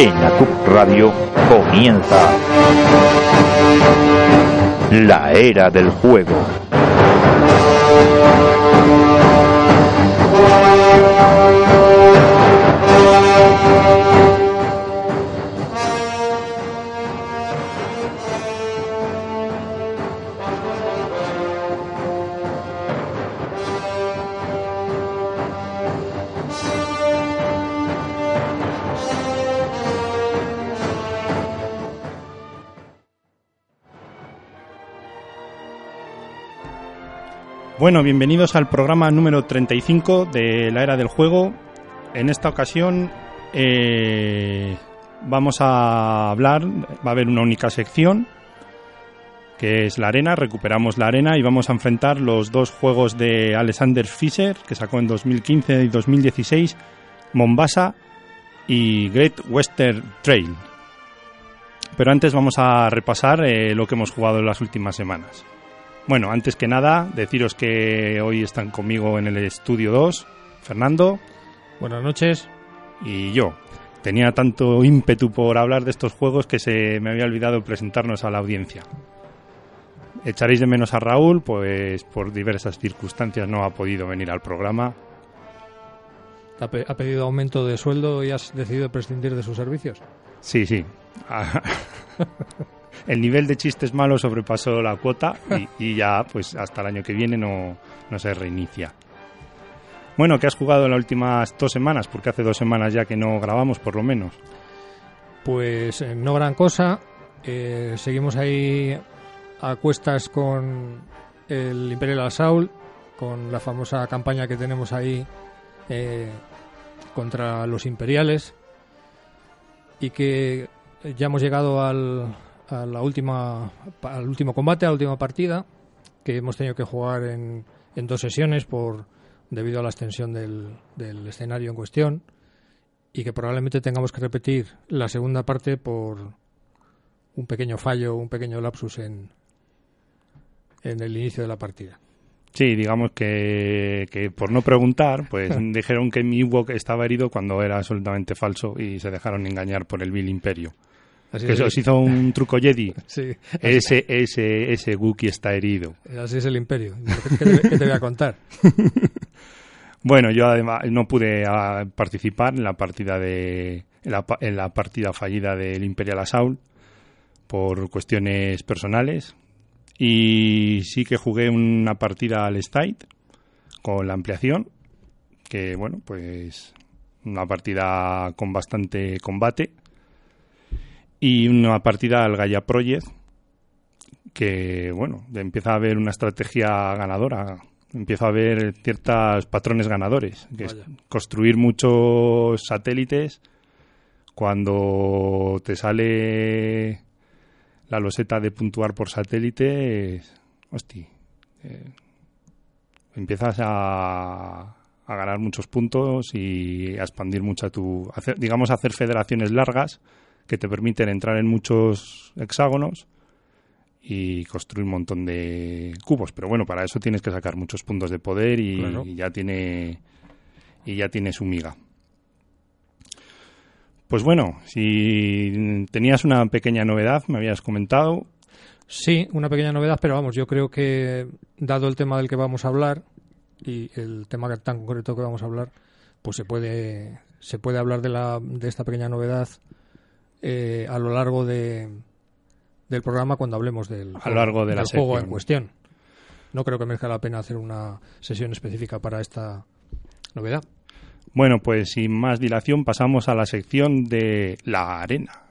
En la CUP Radio comienza la era del juego. Bueno, bienvenidos al programa número 35 de la era del juego. En esta ocasión eh, vamos a hablar, va a haber una única sección, que es la arena, recuperamos la arena y vamos a enfrentar los dos juegos de Alexander Fischer, que sacó en 2015 y 2016, Mombasa y Great Western Trail. Pero antes vamos a repasar eh, lo que hemos jugado en las últimas semanas. Bueno, antes que nada, deciros que hoy están conmigo en el estudio 2, Fernando Buenas noches. y yo. Tenía tanto ímpetu por hablar de estos juegos que se me había olvidado presentarnos a la audiencia. Echaréis de menos a Raúl, pues por diversas circunstancias no ha podido venir al programa. ¿Ha, pe- ha pedido aumento de sueldo y has decidido prescindir de sus servicios? Sí, sí. El nivel de chistes malos sobrepasó la cuota y, ya, pues hasta el año que viene no, no se reinicia. Bueno, ¿qué has jugado en las últimas dos semanas? Porque hace dos semanas ya que no grabamos, por lo menos. Pues eh, no gran cosa. Eh, seguimos ahí a cuestas con el Imperial Assault, con la famosa campaña que tenemos ahí eh, contra los imperiales y que ya hemos llegado al, a la última, al último combate, a la última partida, que hemos tenido que jugar en, en dos sesiones por debido a la extensión del, del escenario en cuestión y que probablemente tengamos que repetir la segunda parte por un pequeño fallo, un pequeño lapsus en, en el inicio de la partida. Sí, digamos que, que por no preguntar, pues dijeron que mi Ewok estaba herido cuando era absolutamente falso y se dejaron engañar por el Bill Imperio. Así Que es, os hizo un truco Jedi. sí, Ese, ese, ese Wookiee está herido. así es el imperio. ¿Qué te, qué te voy a contar? Bueno, yo además no pude ah, participar en la partida de en la, pa- en la partida fallida del Imperial Assault por cuestiones personales y sí que jugué una partida al State con la ampliación que bueno, pues una partida con bastante combate y una partida al Gaia Project que bueno, empieza a haber una estrategia ganadora. Empiezo a ver ciertos patrones ganadores, que es construir muchos satélites. Cuando te sale la loseta de puntuar por satélite, es- hosti, eh, empiezas a, a ganar muchos puntos y a expandir mucha tu, hacer- digamos, hacer federaciones largas que te permiten entrar en muchos hexágonos y construir un montón de cubos. Pero bueno, para eso tienes que sacar muchos puntos de poder y, Claro. y ya tiene y ya tiene su miga. Pues bueno, si tenías una pequeña novedad, me habías comentado. Sí, una pequeña novedad, pero vamos, yo creo que dado el tema del que vamos a hablar y el tema tan concreto que vamos a hablar, pues se puede se puede hablar de la de esta pequeña novedad eh, a lo largo de del programa cuando hablemos del A lo largo de la del juego sección. en cuestión. No creo que merezca la pena hacer una sesión específica para esta novedad. Bueno, pues sin más dilación pasamos a la sección de la arena.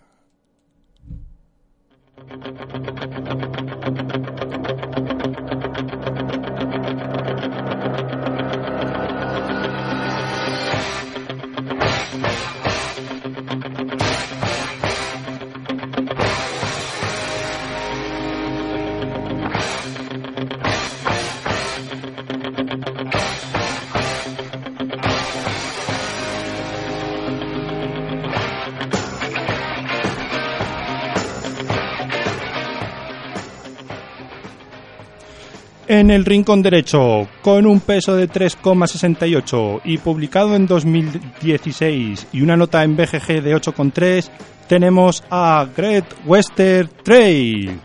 En el rincón derecho, con un peso de 3,68 y publicado en 2016 y una nota en BGG de 8,3, tenemos a Great Western Trail.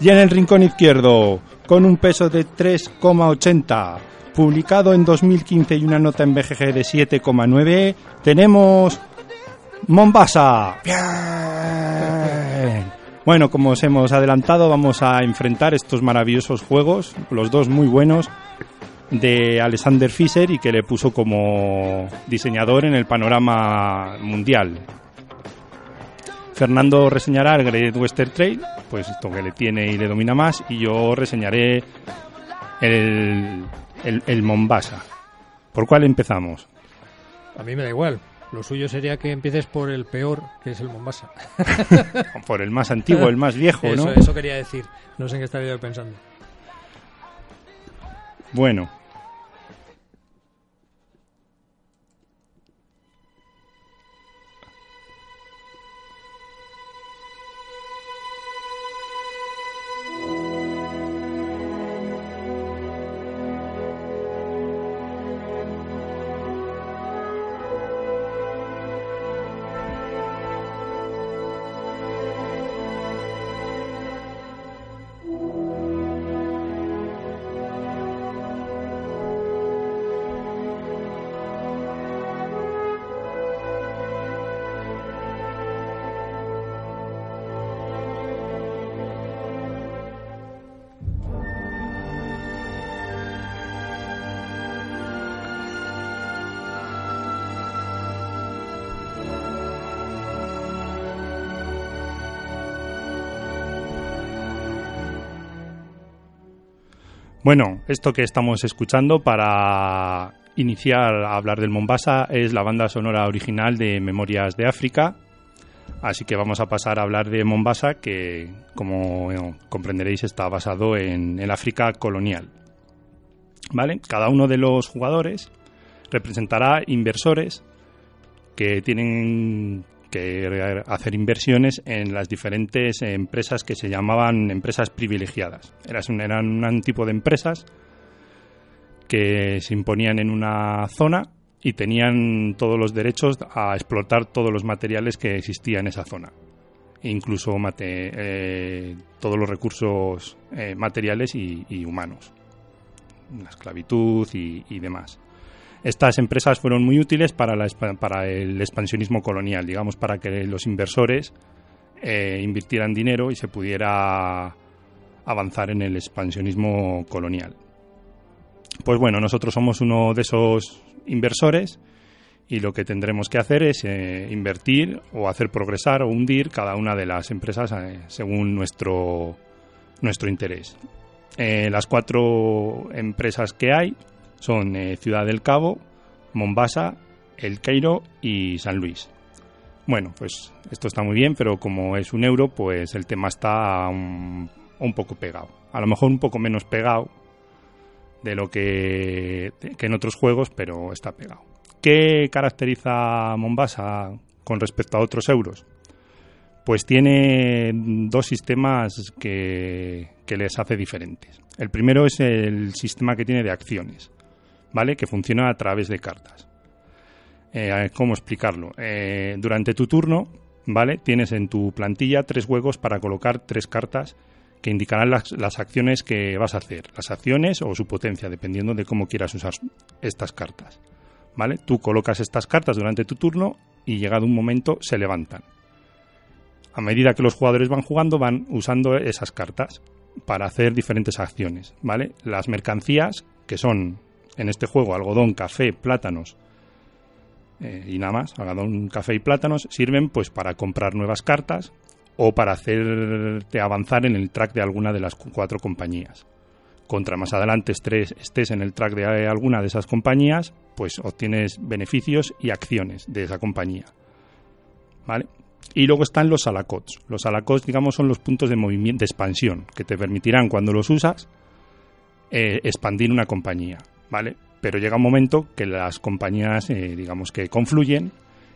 y en el rincón izquierdo, con un peso de 3,80, publicado en 2015 y una nota en BGG de 7,9, tenemos Mombasa. Bien. Bueno, como os hemos adelantado, vamos a enfrentar estos maravillosos juegos, los dos muy buenos, de Alexander Fischer y que le puso como diseñador en el panorama mundial. Fernando reseñará el Great Western Trail, pues esto que le tiene y le domina más, y yo reseñaré el, el, el Mombasa. ¿Por cuál empezamos? A mí me da igual. Lo suyo sería que empieces por el peor, que es el Mombasa. Por el más antiguo, el más viejo, eso, ¿no? eso quería decir. No sé en qué estaría yo pensando. Bueno. Bueno, esto que estamos escuchando para iniciar a hablar del Mombasa es la banda sonora original de Memorias de África. Así que vamos a pasar a hablar de Mombasa, que como comprenderéis está basado en el África colonial. ¿Vale? Cada uno de los jugadores representará inversores que tienen que hacer inversiones en las diferentes empresas que se llamaban empresas privilegiadas. Eran, un tipo de empresas que se imponían en una zona y tenían todos los derechos a explotar todos los materiales que existían en esa zona, incluso mate, eh, todos los recursos eh, materiales y, humanos, la esclavitud y demás estas empresas fueron muy útiles para, el expansionismo colonial, digamos, para que los inversores eh, invirtieran dinero y se pudiera avanzar en el expansionismo colonial. Pues bueno, nosotros somos uno de esos inversores y lo que tendremos que hacer es eh, invertir o hacer progresar o hundir cada una de las empresas eh, según nuestro, nuestro interés. Las cuatro empresas que hay son eh, Ciudad del Cabo, Mombasa, El Cairo y San Luis. Bueno, pues esto está muy bien, pero como es un euro, pues el tema está un, poco pegado. A lo mejor un poco menos pegado de lo que, que en otros juegos, pero está pegado. ¿Qué caracteriza Mombasa con respecto a otros euros? Pues tiene dos sistemas que, que les hace diferentes. El primero es el sistema que tiene de acciones. ¿Vale? Que funciona a través de cartas. Eh, ¿Cómo explicarlo? Eh, durante tu turno, ¿vale? Tienes en tu plantilla tres juegos para colocar tres cartas que indicarán las, las, acciones que vas a hacer, las acciones o su potencia, dependiendo de cómo quieras usar estas cartas. ¿Vale? Tú colocas estas cartas durante tu turno y llegado un momento se levantan. A medida que los jugadores van jugando, van usando esas cartas para hacer diferentes acciones, ¿vale? Las mercancías, que son en este juego algodón, café, plátanos eh, y nada más, algodón, café y plátanos, sirven pues para comprar nuevas cartas o para hacerte avanzar en el track de alguna de las cuatro compañías. Contra más adelante estés, en el track de alguna de esas compañías, pues obtienes beneficios y acciones de esa compañía. ¿Vale? Y luego están los alacots. Los alacots, digamos, son los puntos de movimiento, de expansión, que te permitirán, cuando los usas, eh, expandir una compañía. ¿Vale? Pero llega un momento que las compañías, eh, digamos que confluyen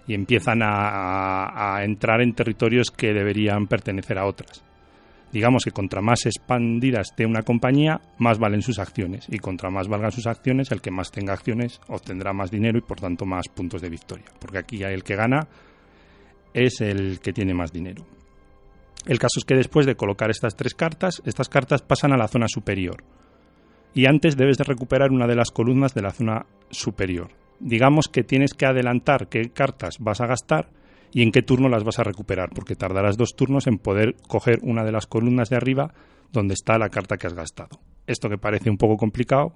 y empiezan a, a, entrar en territorios que deberían pertenecer a otras. Digamos que contra más expandidas esté una compañía, más valen sus acciones. Y contra más valgan sus acciones, el que más tenga acciones obtendrá más dinero y por tanto más puntos de victoria. Porque aquí el que gana es el que tiene más dinero. El caso es que después de colocar estas tres cartas, estas cartas pasan a la zona superior. Y antes debes de recuperar una de las columnas de la zona superior. Digamos que tienes que adelantar qué cartas vas a gastar y en qué turno las vas a recuperar, porque tardarás dos turnos en poder coger una de las columnas de arriba donde está la carta que has gastado. Esto que parece un poco complicado,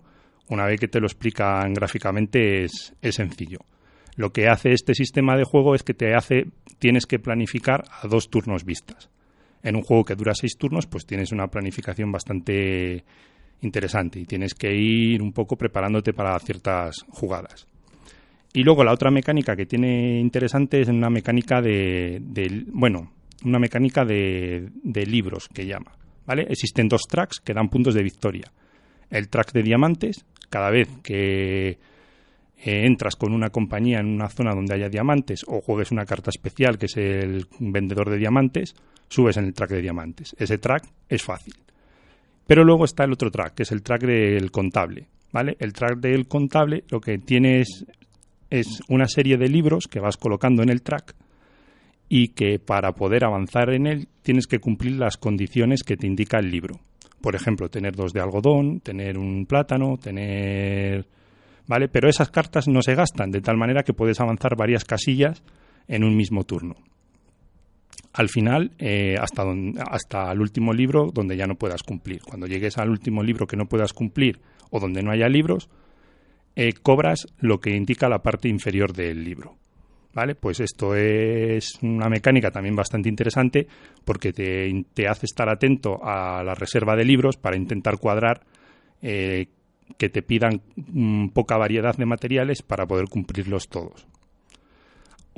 una vez que te lo explican gráficamente es, es sencillo. Lo que hace este sistema de juego es que te hace, tienes que planificar a dos turnos vistas. En un juego que dura seis turnos, pues tienes una planificación bastante interesante y tienes que ir un poco preparándote para ciertas jugadas. Y luego la otra mecánica que tiene interesante es una mecánica de, de bueno, una mecánica de, libros que llama, ¿vale? Existen dos tracks que dan puntos de victoria. El track de diamantes, cada vez que eh, entras con una compañía en una zona donde haya diamantes o juegues una carta especial que es el vendedor de diamantes, subes en el track de diamantes. Ese track es fácil. Pero luego está el otro track, que es el track del contable. ¿vale? El track del contable lo que tiene es, es una serie de libros que vas colocando en el track y que para poder avanzar en él tienes que cumplir las condiciones que te indica el libro. Por ejemplo, tener dos de algodón, tener un plátano, tener... ¿Vale? Pero esas cartas no se gastan, de tal manera que puedes avanzar varias casillas en un mismo turno al final eh, hasta, hasta el último libro donde ya no puedas cumplir. Cuando llegues al último libro que no puedas cumplir o donde no haya libros, eh, cobras lo que indica la parte inferior del libro. ¿Vale? Pues esto es una mecánica también bastante interesante porque te, te hace estar atento a la reserva de libros para intentar cuadrar eh, que te pidan mm, poca variedad de materiales para poder cumplirlos todos.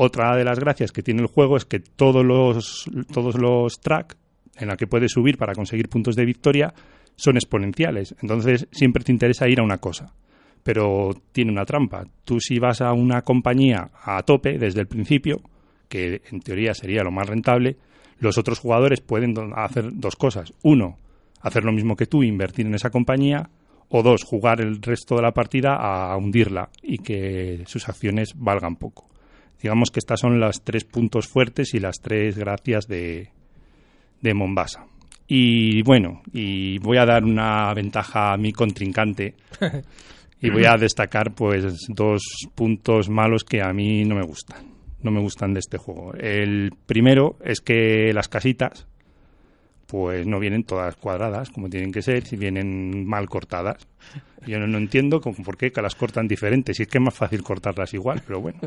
Otra de las gracias que tiene el juego es que todos los, todos los tracks en la que puedes subir para conseguir puntos de victoria son exponenciales. Entonces siempre te interesa ir a una cosa. Pero tiene una trampa. Tú si vas a una compañía a tope desde el principio, que en teoría sería lo más rentable, los otros jugadores pueden hacer dos cosas. Uno, hacer lo mismo que tú, invertir en esa compañía. O dos, jugar el resto de la partida a hundirla y que sus acciones valgan poco. Digamos que estas son las tres puntos fuertes y las tres gracias de, de Mombasa. Y bueno, y voy a dar una ventaja a mi contrincante y voy a destacar pues dos puntos malos que a mí no me gustan. No me gustan de este juego. El primero es que las casitas pues no vienen todas cuadradas como tienen que ser, si vienen mal cortadas. Yo no, no entiendo por qué que las cortan diferentes, si es que es más fácil cortarlas igual, pero bueno.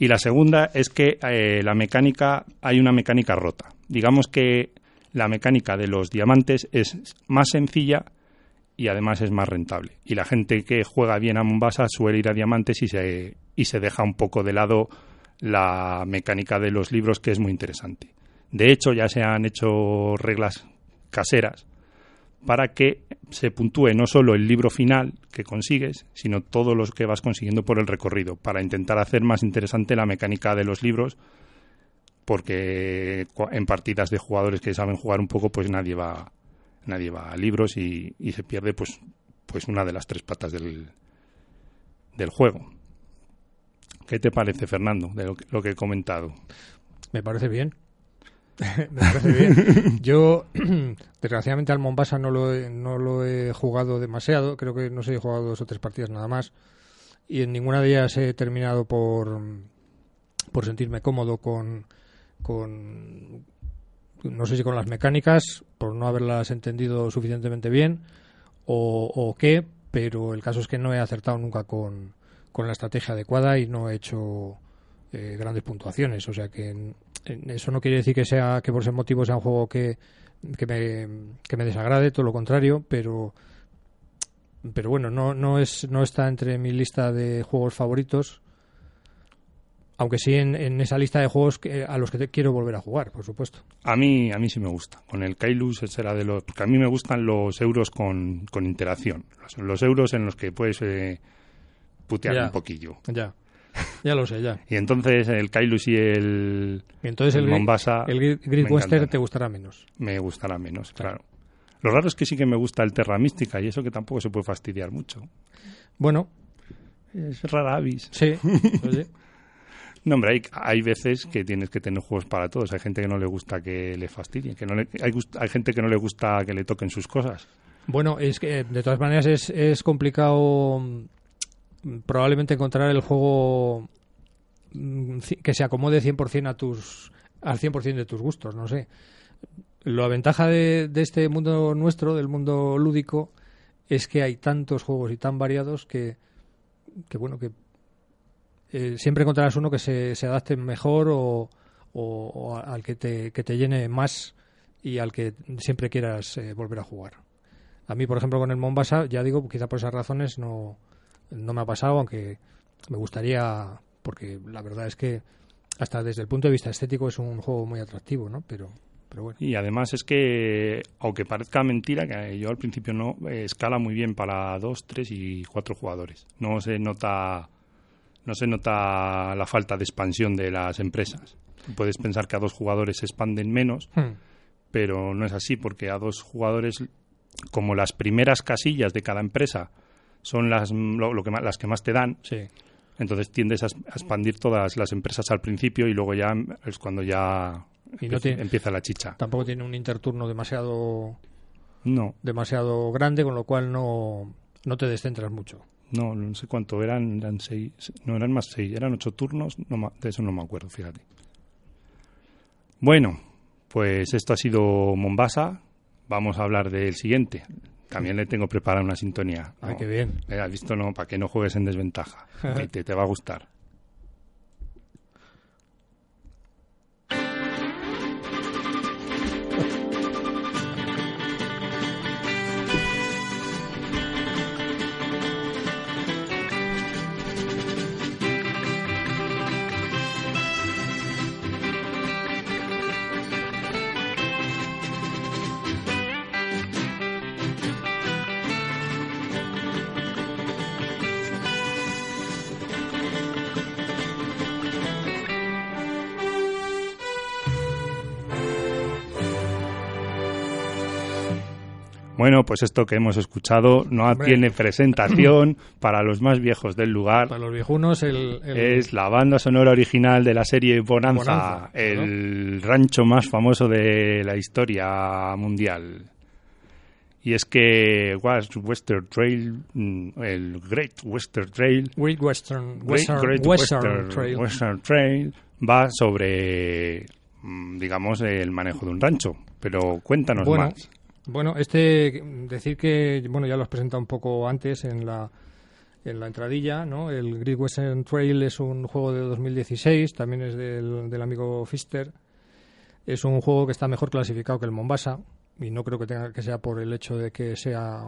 Y la segunda es que eh, la mecánica, hay una mecánica rota. Digamos que la mecánica de los diamantes es más sencilla y además es más rentable. Y la gente que juega bien a Mombasa suele ir a diamantes y se, y se deja un poco de lado la mecánica de los libros, que es muy interesante. De hecho, ya se han hecho reglas caseras para que se puntúe no solo el libro final que consigues, sino todos los que vas consiguiendo por el recorrido, para intentar hacer más interesante la mecánica de los libros, porque en partidas de jugadores que saben jugar un poco, pues nadie va, nadie va a libros y, se pierde pues, pues una de las tres patas del, del juego. ¿Qué te parece, Fernando, de lo que, lo que he comentado? Me parece bien. Me parece bien. Yo, desgraciadamente, al Mombasa no lo, he, no lo he jugado demasiado. Creo que no sé, he jugado dos o tres partidas nada más. Y en ninguna de ellas he terminado por, por sentirme cómodo con, con. No sé si con las mecánicas, por no haberlas entendido suficientemente bien, o, o qué, pero el caso es que no he acertado nunca con, con la estrategia adecuada y no he hecho eh, grandes puntuaciones. O sea que eso no quiere decir que sea que por ese motivo sea un juego que, que, me, que me desagrade, todo lo contrario, pero pero bueno, no, no, es, no está entre mi lista de juegos favoritos, aunque sí en, en esa lista de juegos que, a los que te quiero volver a jugar, por supuesto. A mí, a mí sí me gusta. Con el Kailus será de los... Porque a mí me gustan los euros con, con interacción. Los, los euros en los que puedes eh, putear Ya. un poquillo. Ya. Ya lo sé, ya. Y entonces el Kailus y el, Y entonces el, Mombasa el Grid, Western te gustará menos. me gustará menos, Claro. claro. Lo raro es que sí que me gusta el Terra Mística y eso que tampoco se puede fastidiar mucho. Bueno, Es rara avis. sí. oye, No, hombre, hay, hay veces que tienes que tener juegos para todos. Hay gente que no le gusta que le fastidien, que no le- hay, hay gente que no le gusta que le toquen sus cosas. Bueno, es que de todas maneras es, es complicado mm, probablemente encontrar el juego mm, que se acomode 100% a tus al 100% de tus gustos, no sé. La ventaja de, de este mundo nuestro, del mundo lúdico, es que hay tantos juegos y tan variados que, que bueno, que eh, siempre encontrarás uno que se, se adapte mejor o, al que te, que te llene más y al que siempre quieras eh, volver a jugar. A mí, por ejemplo, con el Mombasa, ya digo, quizá por esas razones no, no me ha pasado, aunque me gustaría, porque la verdad es que hasta desde el punto de vista estético es un juego muy atractivo, ¿no? Pero, pero bueno. Y además es que, aunque parezca mentira, que yo al principio no, eh, escala muy bien para dos, tres y cuatro jugadores. No se nota, no se nota la falta de expansión de las empresas. Puedes pensar que a dos jugadores se expanden menos, Hmm. pero no es así porque a dos jugadores, como las primeras casillas de cada empresa son las, lo, lo que más, las que más te dan, Sí. entonces tiendes a, expandir todas las empresas al principio y luego ya es cuando ya Y no empieza, tiene- empieza la chicha. Tampoco tiene un interturno demasiado No, demasiado grande, con lo cual no, no te descentras mucho. no, no sé cuánto eran, eran seis, no eran más seis, eran ocho turnos, no, ma- de eso no me acuerdo, fíjate. Bueno, pues esto ha sido Mombasa, vamos a hablar del siguiente. También le tengo preparada una sintonía. Ay, ¿no? qué bien. Eh, has visto, no, para que no juegues en desventaja. Te, te va a gustar. Bueno, pues esto que hemos escuchado no Hombre. tiene presentación para los más viejos del lugar. Para los viejunos, el, el- Es la banda sonora original de la serie Bonanza, Bonanza, el rancho más famoso de la historia mundial. Y es que Was- Western Trail, mm, el Great Western Trail, Great Western, Great- Western, Great Western Western- Trail. Western Trail va sobre, mm, digamos, el manejo de un rancho. Pero cuéntanos Bueno, más. Bueno, este, decir que, bueno, ya lo has presentado un poco antes en la, en la entradilla, ¿no? El Great Western Trail es un juego de 2016, también es del, del amigo Fister. Es un juego que está mejor clasificado que el Mombasa, y no creo que tenga que sea por el hecho de que sea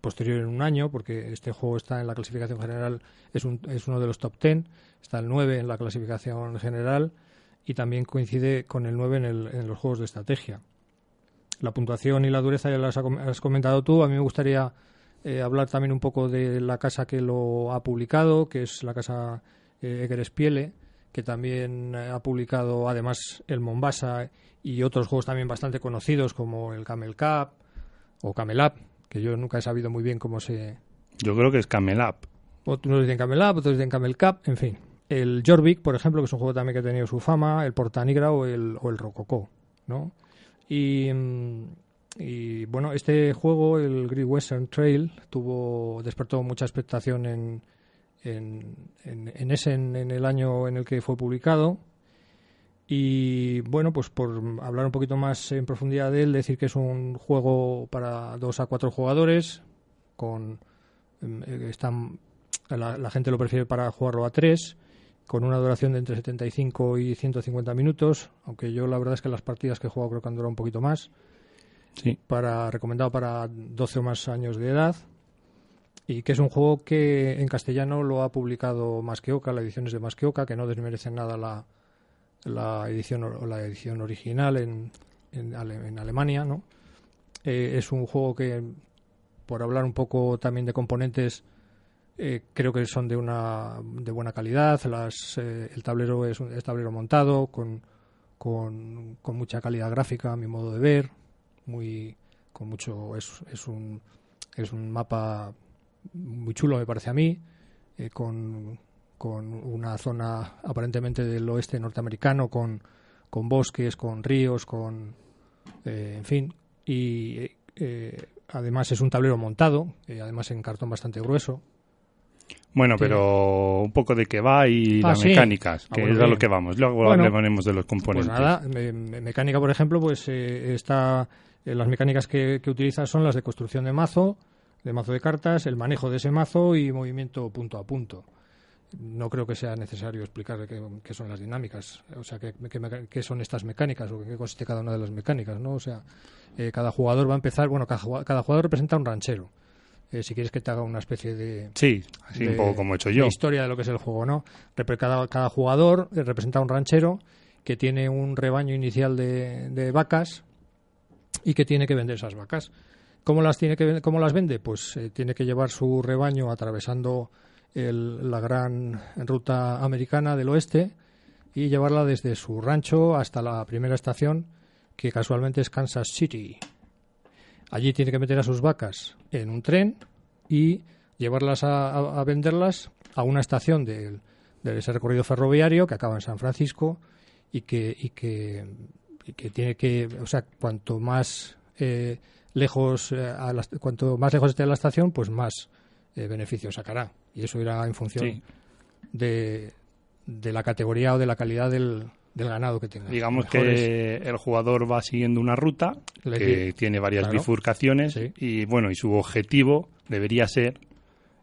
posterior en un año, porque este juego está en la clasificación general, es, un, es uno de los top 10, está el 9 en la clasificación general y también coincide con el 9 en, el- en los juegos de estrategia. La puntuación y la dureza ya las has comentado tú. A mí me gustaría eh, hablar también un poco de la casa que lo ha publicado, que es la casa eh, Eger Spiele, que también eh, ha publicado además el Mombasa y otros juegos también bastante conocidos como el Camel Cup o Camel Up, que yo nunca he sabido muy bien cómo se, Yo creo que es Camel Up. otros dicen Camel Up, otros dicen Camel Cup, en fin. El Jorvik, por ejemplo, que es un juego también que ha tenido su fama, el Portanigra o el, o el Rococó, ¿no? Y, y, bueno, este juego, el Great Western Trail, tuvo despertó mucha expectación en, en, en, en ese en, en el año en el que fue publicado. Y bueno, pues por hablar un poquito más en profundidad de él, decir que es un juego para dos a cuatro jugadores, con em, eh, están la, la gente lo prefiere para jugarlo a tres, con una duración de entre 75 y 150 minutos, aunque yo la verdad es que las partidas que he jugado creo que han durado un poquito más, Sí. para recomendado para 12 o más años de edad, y que es un juego que en castellano lo ha publicado Masqueoka, la edición es de Masqueoka, que no desmerece nada la, la edición o la edición original en, en, Ale- en Alemania, ¿no? Eh, es un juego que, por hablar un poco también de componentes, eh, creo que son de una de buena calidad. Las, eh, el tablero es un es tablero montado con, con, con mucha calidad gráfica, a mi modo de ver. Muy con mucho es, es un es un mapa muy chulo me parece a mí eh, con, con una zona aparentemente del oeste norteamericano con, con bosques con ríos con eh, en fin y además es un tablero montado además en cartón bastante grueso Bueno, pero un poco de qué va y Ah, las sí. mecánicas, Ah, que bueno, es a lo que vamos. Luego Bueno, hablaremos de los Pues componentes. nada, me- me- mecánica, por ejemplo, pues eh, está eh, las mecánicas que, que utiliza son las de construcción de mazo, de mazo de cartas, el manejo de ese mazo y movimiento punto a punto. No creo que sea necesario explicar qué, qué son las dinámicas, o sea, qué, qué qué son estas mecánicas o qué consiste cada una de las mecánicas, ¿no? O sea, eh, cada jugador va a empezar, bueno, cada jugador representa un ranchero. Eh, si quieres que te haga una especie de, Sí, así de- un poco como he hecho de yo. historia de lo que es el juego, ¿no? Cada, cada jugador eh, representa un ranchero que tiene un rebaño inicial de, de vacas y que tiene que vender esas vacas. ¿Cómo las, tiene que, cómo las vende? Pues eh, tiene que llevar su rebaño atravesando el- la gran ruta americana del oeste y llevarla desde su rancho hasta la primera estación, que casualmente es Kansas City. Allí tiene que meter a sus vacas en un tren y llevarlas a, a- a venderlas a una estación del- de, ese recorrido ferroviario que acaba en San Francisco y que, y que, y que tiene que, o sea, cuanto más eh, lejos eh, a la- cuanto más lejos esté de la estación, pues más eh, beneficio sacará. Y eso irá en función Sí. de, de la categoría o de la calidad del, del ganado que tenga. Digamos Mejores- que el jugador va siguiendo una ruta Le que tiene varias Claro. bifurcaciones Sí. y bueno, y su objetivo debería ser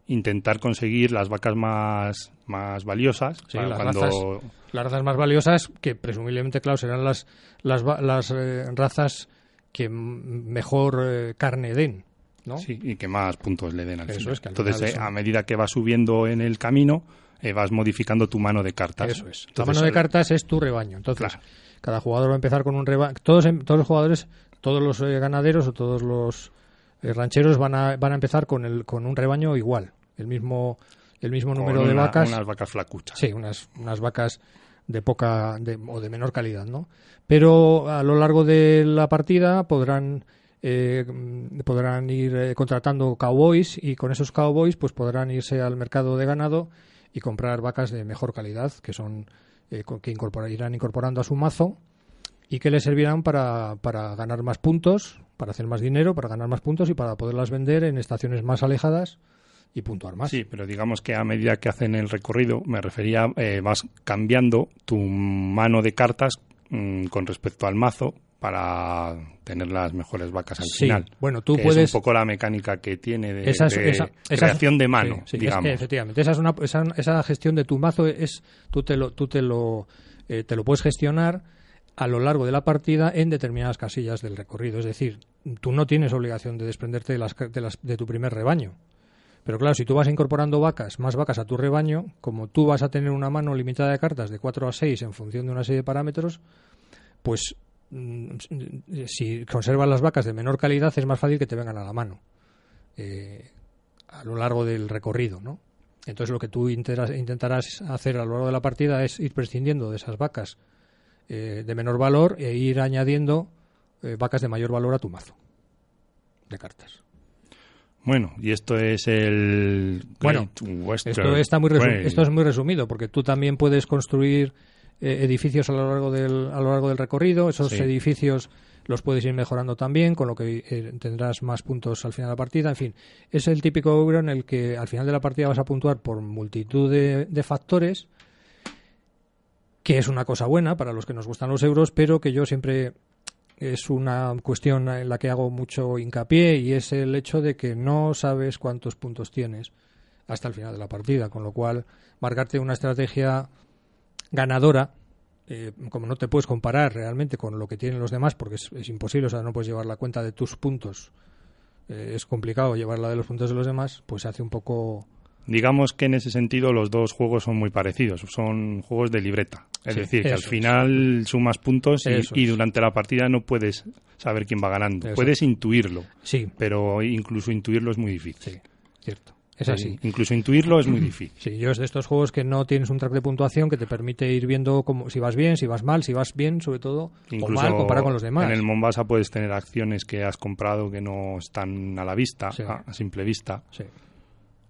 intentar conseguir las vacas más, más valiosas Sí, para las cuando razas. las razas más valiosas, que presumiblemente, claro, serán las, las, va- las eh, razas que mejor eh, carne den, ¿no? sí, y que más puntos le den al Eso final. es, que al Entonces, final eh, son- a medida que vas subiendo en el camino, eh, vas modificando tu mano de cartas. Eso es. La mano de cartas es tu rebaño. Entonces, Claro. cada jugador va a empezar con un rebaño. Todos, em- todos los jugadores, todos los eh, ganaderos o todos los eh, rancheros van a, van a empezar con, el, con un rebaño igual. El mismo, el mismo número de vacas. Unas vacas flacuchas. Sí, unas, unas vacas de poca de- o de menor calidad, ¿no? Pero a lo largo de la partida podrán eh, podrán ir eh, contratando cowboys y con esos cowboys pues podrán irse al mercado de ganado y comprar vacas de mejor calidad que son eh, que incorpora- irán incorporando a su mazo y que les servirán para, para ganar más puntos, para hacer más dinero, para ganar más puntos y para poderlas vender en estaciones más alejadas y puntuar más. Sí, pero digamos que a medida que hacen el recorrido, me refería, eh, vas cambiando tu mano de cartas mm, con respecto al mazo para tener las mejores vacas al Sí, final. bueno, tú Que puedes Es un poco la mecánica que tiene de, Esa es- de esa- esa es- creación de mano, Sí, sí, es- digamos. efectivamente. Esa, es una, esa, esa gestión de tu mazo es tú te lo, tú te lo, eh, te lo puedes gestionar a lo largo de la partida en determinadas casillas del recorrido. Es decir, tú no tienes obligación de desprenderte de, las, de, las- de tu primer rebaño. Pero claro, si tú vas incorporando vacas, más vacas a tu rebaño, como tú vas a tener una mano limitada de cartas de 4 a 6 en función de una serie de parámetros, pues si conservas las vacas de menor calidad es más fácil que te vengan a la mano eh, a lo largo del recorrido, ¿no? Entonces lo que tú intentarás, hacer a lo largo de la partida es ir prescindiendo de esas vacas eh, de menor valor e ir añadiendo eh, vacas de mayor valor a tu mazo de cartas. Bueno, y esto es el Bueno, Western Esto está muy resu- esto es muy resumido porque tú también puedes construir eh, edificios a lo largo del a lo largo del recorrido. Esos Sí. edificios los puedes ir mejorando también, con lo que eh, tendrás más puntos al final de la partida. En fin, es el típico euro en el que al final de la partida vas a puntuar por multitud de, de factores, que es una cosa buena para los que nos gustan los euros, pero que yo siempre es una cuestión en la que hago mucho hincapié y es el hecho de que no sabes cuántos puntos tienes hasta el final de la partida, con lo cual marcarte una estrategia ganadora, eh, como no te puedes comparar realmente con lo que tienen los demás, porque es, es imposible, o sea, no puedes llevar la cuenta de tus puntos, eh, es complicado llevar la de los puntos de los demás, pues se hace un poco... Digamos que en ese sentido los dos juegos son muy parecidos, son juegos de libreta. Es Sí, decir, que al es. final sumas puntos y, durante la partida no puedes saber quién va ganando. Eso Puedes intuirlo, Sí, pero incluso intuirlo es muy difícil. sí, cierto. Es así. Incluso intuirlo es muy difícil. Sí, yo es de estos juegos que no tienes un track de puntuación que te permite ir viendo cómo, si vas bien, si vas mal, si vas bien, sobre todo, Incluso o mal comparado con los demás. En el Mombasa puedes tener acciones que has comprado que no están a la vista, Sí. a, simple vista. Sí.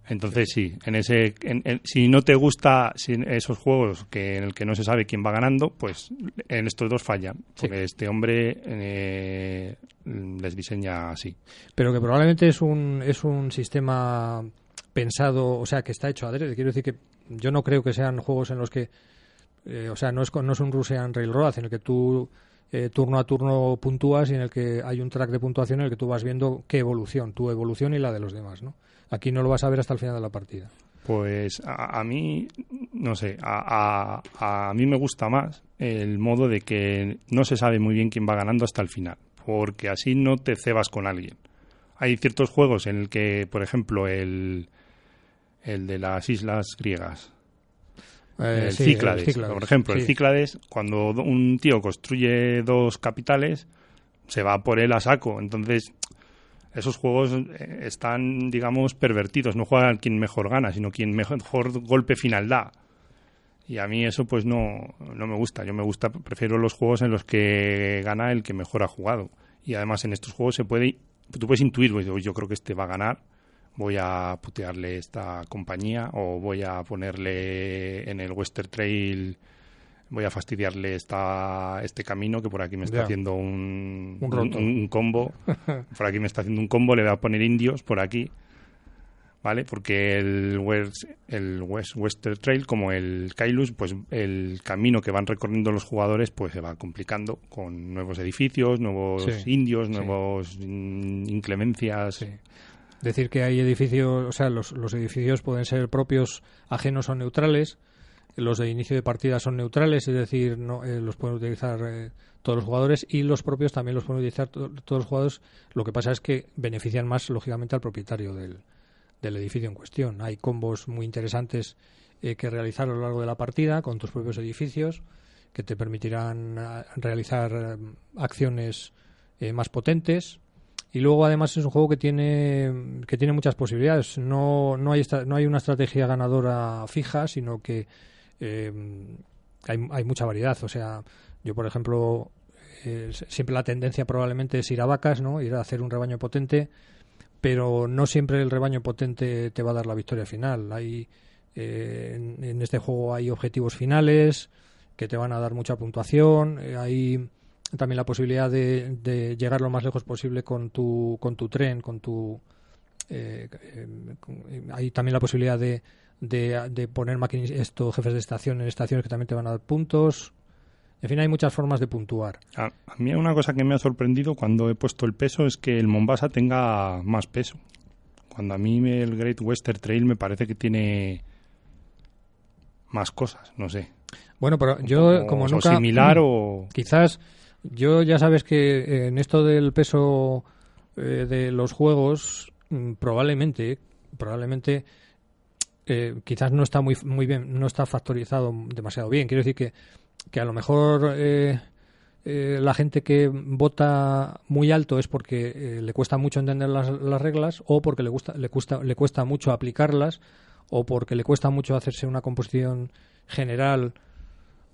Entonces sí, en ese, en- en- si no te gusta si esos juegos que en el que no se sabe quién va ganando, pues en estos dos fallan, Sí. porque este hombre eh, les diseña así. pero que probablemente es un, es un sistema pensado, o sea, que está hecho adrede. Quiero decir que yo no creo que sean juegos en los que, eh, o sea, no es, no es un Russian Railroad en el que tú eh, turno a turno puntúas y en el que hay un track de puntuación en el que tú vas viendo qué evolución, tu evolución y la de los demás, ¿no? Aquí no lo vas a ver hasta el final de la partida. Pues a, a mí, no sé, a, a- a mí me gusta más el modo de que no se sabe muy bien quién va ganando hasta el final, porque así no te cebas con alguien. Hay ciertos juegos en el que, por ejemplo, el, el de las islas griegas, Eh, el sí, Cíclades, el Cíclades, por ejemplo, el. Cíclades, cuando do- un tío construye dos capitales, se va por él a saco. Entonces, esos juegos eh, están, digamos, pervertidos. No juega quien mejor gana, sino quien mejor golpe final da. Y a mí eso pues no, no me gusta. Yo me gusta, prefiero los juegos en los que gana el que mejor ha jugado. Y además en estos juegos se puede, tú puedes intuir, pues, yo creo que este va a ganar, voy a putearle esta compañía o voy a ponerle en el Western Trail, voy a fastidiarle esta, este camino que por aquí me está haciendo un, Un roto. un- un combo. por aquí me está haciendo un combo, le voy a poner indios por aquí. ¿Vale? Porque el West, el West, Western Trail, como el Kailus, pues el camino que van recorriendo los jugadores, pues se va complicando con nuevos edificios, nuevos Sí, indios, nuevos mm, inclemencias. Sí. Decir que hay edificios, o sea, los, los edificios pueden ser propios, ajenos o neutrales. Los de inicio de partida son neutrales, es decir, no eh, los pueden utilizar eh, todos los jugadores y los propios también los pueden utilizar to- todos los jugadores. Lo que pasa es que benefician más, lógicamente, al propietario del, del edificio en cuestión. Hay combos muy interesantes eh, que realizar a lo largo de la partida con tus propios edificios que te permitirán ah, realizar eh, acciones eh, más potentes y luego además es un juego que tiene que tiene muchas posibilidades. No no hay no hay una estrategia ganadora fija sino que eh, hay, hay mucha variedad. O sea yo por ejemplo eh, siempre la tendencia probablemente es ir a vacas no ir a hacer un rebaño potente pero no siempre el rebaño potente te va a dar la victoria final. Hay eh, en, en este juego hay objetivos finales que te van a dar mucha puntuación eh, hay también la posibilidad de, de llegar lo más lejos posible con tu, con tu tren, con tu... eh, con- eh, hay también la posibilidad de, de, de poner máquinas, esto, jefes de estación en estaciones que también te van a dar puntos. En fin, hay muchas formas de puntuar. A, a mí una cosa que me ha sorprendido cuando he puesto el peso es que el Mombasa tenga más peso. Cuando a mí me- el Great Western Trail me parece que tiene más cosas, no sé. Bueno, pero yo como o nunca... similar o... Quizás yo ya sabes que eh, en esto del peso eh, de los juegos mm, probablemente probablemente eh, quizás no está muy muy bien no está factorizado demasiado bien. Quiero decir que que a lo mejor eh, eh, la gente que vota muy alto es porque eh, le cuesta mucho entender las, las reglas o porque le gusta le cuesta le cuesta mucho aplicarlas o porque le cuesta mucho hacerse una composición general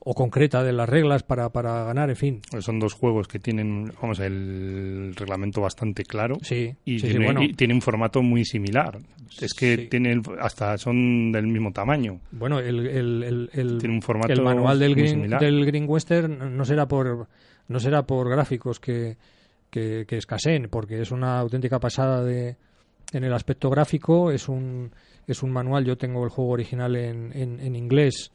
o concreta de las reglas para, para ganar, en fin. Son dos juegos que tienen, vamos, el reglamento bastante claro. Sí, Y, sí, sí, tiene, bueno. y tiene un formato muy similar. Es que tienen hasta son del mismo tamaño. Bueno, el, el, el, el- Tiene un formato el manual del Green, similar. del Green Western no será por no será por gráficos que, que, que escaseen, porque es una auténtica pasada de en el aspecto gráfico. Es un es un manual. Yo tengo el juego original en, en, en inglés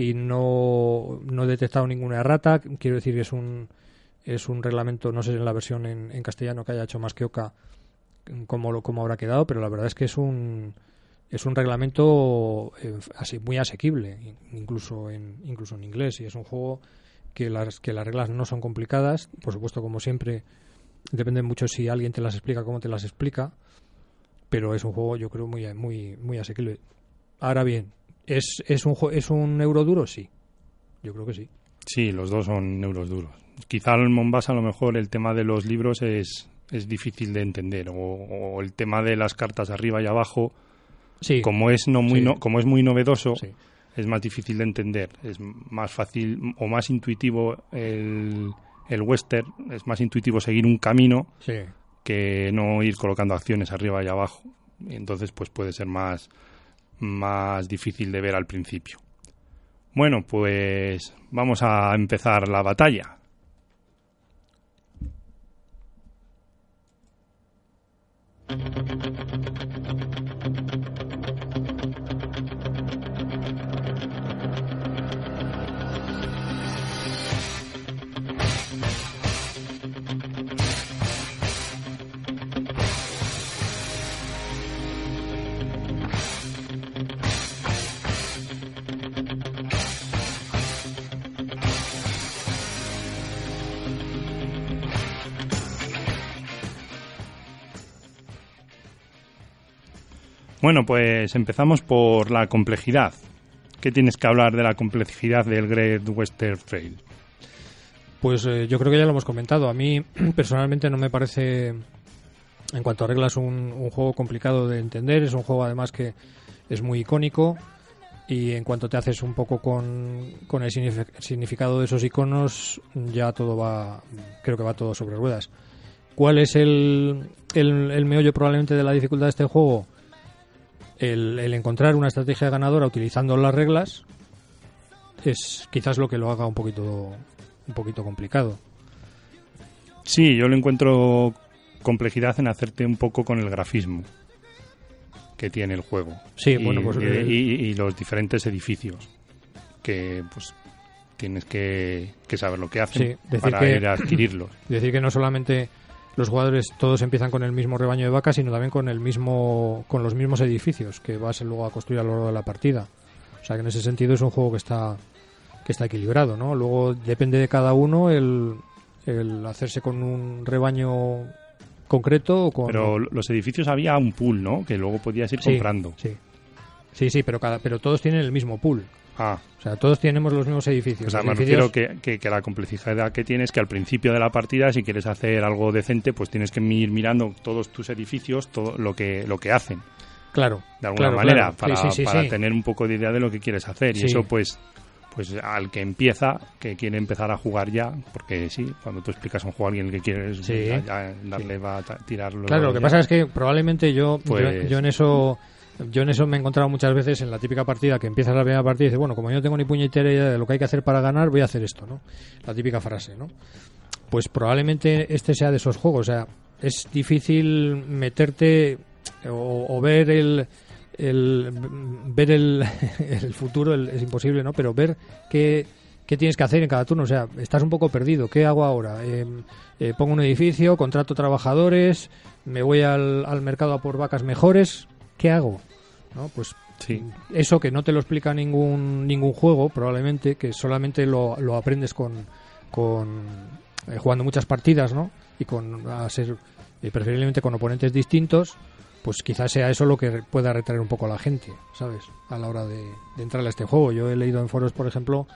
y no, no he detectado ninguna errata. Quiero decir que es un es un reglamento, no sé en la versión en, en castellano que haya hecho más que Oca cómo, cómo habrá quedado, pero la verdad es que es un es un reglamento eh, así muy asequible, in- incluso en incluso en inglés y es un juego que las que las reglas no son complicadas, por supuesto como siempre depende mucho si alguien te las explica cómo te las explica, pero es un juego yo creo muy muy muy asequible. Ahora bien, es es un es un euro duro, sí. Yo creo que sí. Sí, los dos son euros duros. Quizá en Mombasa a lo mejor el tema de los libros es, es difícil de entender o, o el tema de las cartas arriba y abajo Sí. como es no muy Sí. no- como es muy novedoso, Sí. es más difícil de entender, es más fácil o más intuitivo el, el western, es más intuitivo seguir un camino que no ir colocando acciones arriba y abajo. Entonces, pues puede ser más, más difícil de ver al principio. Bueno, pues vamos a empezar la batalla. Bueno, pues empezamos por la complejidad. ¿Qué tienes que hablar de la complejidad del Great Western Trail? Pues eh, yo creo que ya lo hemos comentado. A mí personalmente no me parece, en cuanto a reglas, un, un juego complicado de entender. Es un juego además que es muy icónico y en cuanto te haces un poco con, con el signifi- significado de esos iconos, ya todo va, creo que va todo sobre ruedas. ¿Cuál es el, el, el meollo probablemente de la dificultad de este juego? El, el encontrar una estrategia ganadora utilizando las reglas es quizás lo que lo haga un poquito un poquito complicado. Sí, yo le encuentro complejidad en hacerte un poco con el grafismo que tiene el juego. Sí, y, bueno, pues y, el- y- y los diferentes edificios que pues tienes que, que saber lo que hacen Sí, para que- ir a adquirirlos. decir que no solamente los jugadores todos empiezan con el mismo rebaño de vacas, sino también con el mismo con los mismos edificios que vas luego a construir a lo largo de la partida. O sea que en ese sentido es un juego que está que está equilibrado, ¿no? Luego depende de cada uno el, el hacerse con un rebaño concreto o con Pero los edificios había un pool, ¿no? Que luego podías ir Sí, comprando. Sí. Sí, sí, pero cada pero todos tienen el mismo pool. Ah, O sea, todos tenemos los mismos edificios. o sea, me edificios- refiero que, que, que la complejidad que tienes que al principio de la partida, si quieres hacer algo decente, pues tienes que ir mirando todos tus edificios, todo lo que, lo que hacen. Claro. de alguna claro, manera claro. para, Sí, sí, sí, para tener un poco de idea de lo que quieres hacer y eso pues pues al que empieza que quiere empezar a jugar ya porque sí cuando tú explicas un juego a alguien que quiere Sí. ya, ya darle va a tirarlo Claro, lo que ya. pasa es que probablemente yo, yo, Pues- yo en eso yo en eso me he encontrado muchas veces en la típica partida que empiezas la primera partida y dices, bueno, como yo no tengo ni puñetera idea de lo que hay que hacer para ganar, voy a hacer esto, ¿no? La típica frase, ¿no? Pues probablemente este sea de esos juegos, o sea, es difícil meterte o, o ver el, el ver el, el futuro es imposible, ¿no? Pero ver qué, qué tienes que hacer en cada turno, o sea, estás un poco perdido, ¿qué hago ahora? Eh, eh, pongo un edificio, contrato trabajadores, me voy al, al mercado a por vacas mejores, ¿qué hago? ¿No? Pues sí. eso que no te lo explica ningún ningún juego probablemente que solamente lo, lo aprendes con, con eh, jugando muchas partidas no y con a ser eh, preferiblemente con oponentes distintos pues quizás sea eso lo que pueda retraer un poco a la gente sabes a la hora de, de entrar a este juego. Yo he leído en foros por ejemplo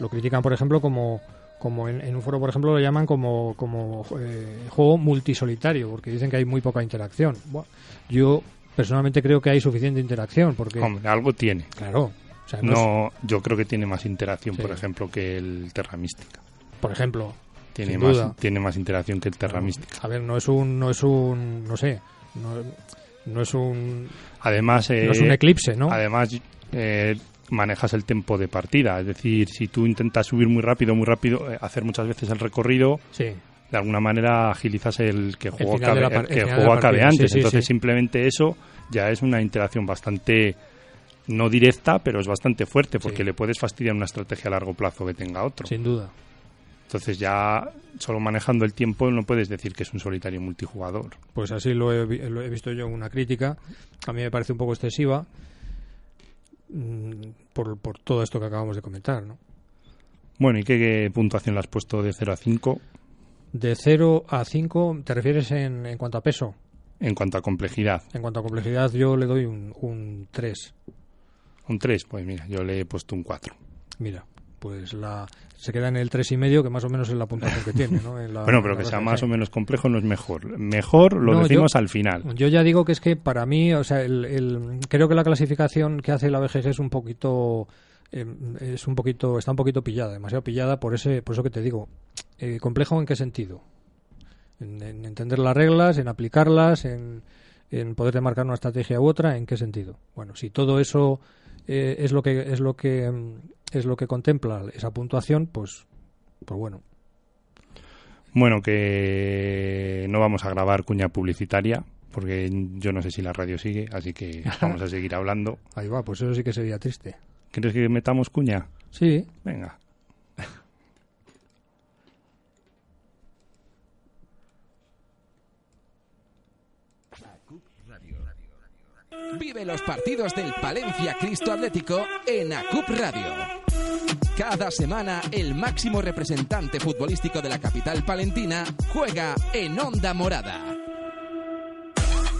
lo critican por ejemplo como como en, en un foro por ejemplo lo llaman como como eh, juego multisolitario porque dicen que hay muy poca interacción. Buah, yo personalmente creo que hay suficiente interacción porque hombre algo tiene Claro. O sea, no es- yo creo que tiene más interacción Sí. por ejemplo que el Terra Mística por ejemplo, tiene Sin más duda. tiene más interacción que el Terra Mística a ver, no es un, no es un, no sé, no, no es un, además eh, no es un eclipse, ¿no? Además, eh, manejas el tiempo de partida. Es decir, si tú intentas subir muy rápido, muy rápido, eh, hacer muchas veces el recorrido, Sí, de alguna manera agilizas el que el juego de acabe, el que el el juego acabe antes. sí, Entonces, sí. simplemente eso ya es una interacción bastante no directa, pero es bastante fuerte porque le puedes fastidiar una estrategia a largo plazo que tenga otro. sin duda. Entonces, ya solo manejando el tiempo no puedes decir que es un solitario multijugador. Pues así lo he, lo he visto yo en una crítica. A mí me parece un poco excesiva mm, por, por todo esto que acabamos de comentar, ¿no? Bueno, ¿y qué, qué puntuación le has puesto de 0 a 5 De 0 a 5, ¿te refieres en, en cuanto a peso? en cuanto a complejidad? En cuanto a complejidad, yo le doy un, un 3. Un 3, pues mira, yo le he puesto un 4. Mira, pues la se queda en el tres y medio, que más o menos es la puntuación que tiene, ¿no? En la- Bueno, pero en la que sea más o menos complejo no es mejor. Mejor lo No, decimos yo- al final. Yo ya digo que es que para mí, o sea, el, el- creo que la clasificación que hace la BGG es un poquito, eh, es un poquito, está un poquito pillada, demasiado pillada por ese, por eso que te digo. Eh, ¿Complejo en qué sentido? En, en entender las reglas, en aplicarlas, en, en poder marcar una estrategia u otra, ¿en qué sentido? Bueno, si todo eso eh, es lo que es lo que mm, es lo que contempla esa puntuación, pues, pues bueno. Bueno, que no vamos a grabar cuña publicitaria, porque yo no sé si la radio sigue, así que vamos a seguir hablando. Ahí va, pues eso sí que sería triste. ¿Quieres que metamos cuña? Sí, Venga. Vive los partidos del Palencia Cristo Atlético en ACUP Radio. Cada semana, el máximo representante futbolístico de la capital palentina juega en Onda Morada.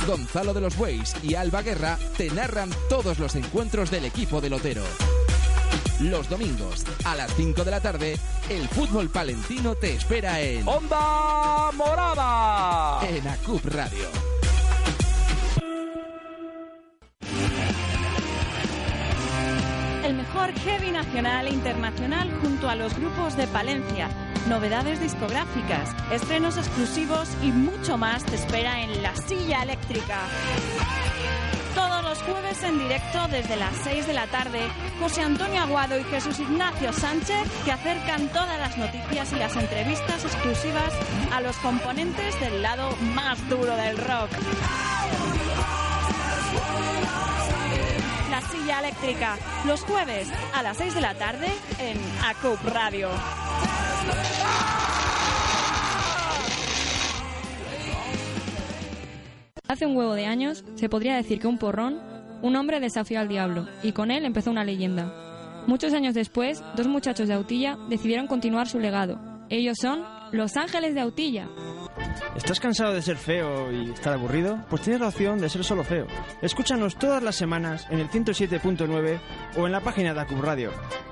Gonzalo de los Bueyes y Alba Guerra te narran todos los encuentros del equipo del Otero. Los domingos, a las 5 de la tarde, el fútbol palentino te espera en ¡Onda Morada! en ACUP Radio. El mejor heavy nacional e internacional junto a los grupos de Palencia. Novedades discográficas, estrenos exclusivos y mucho más te espera en La Silla Eléctrica. Todos los jueves en directo desde las 6 de la tarde, José Antonio Aguado y Jesús Ignacio Sánchez que acercan todas las noticias y las entrevistas exclusivas a los componentes del lado más duro del rock. Silla eléctrica, los jueves a las 6 de la tarde en ACUP Radio. Hace un huevo de años, se podría decir que un porrón, un hombre desafió al diablo, y con él empezó una leyenda. Muchos años después, dos muchachos de Autilla decidieron continuar su legado. Ellos son los Ángeles de Autilla. ¿Estás cansado de ser feo y estar aburrido? Pues tienes la opción de ser solo feo. Escúchanos todas las semanas en el 107.9 o en la página de Acub Radio.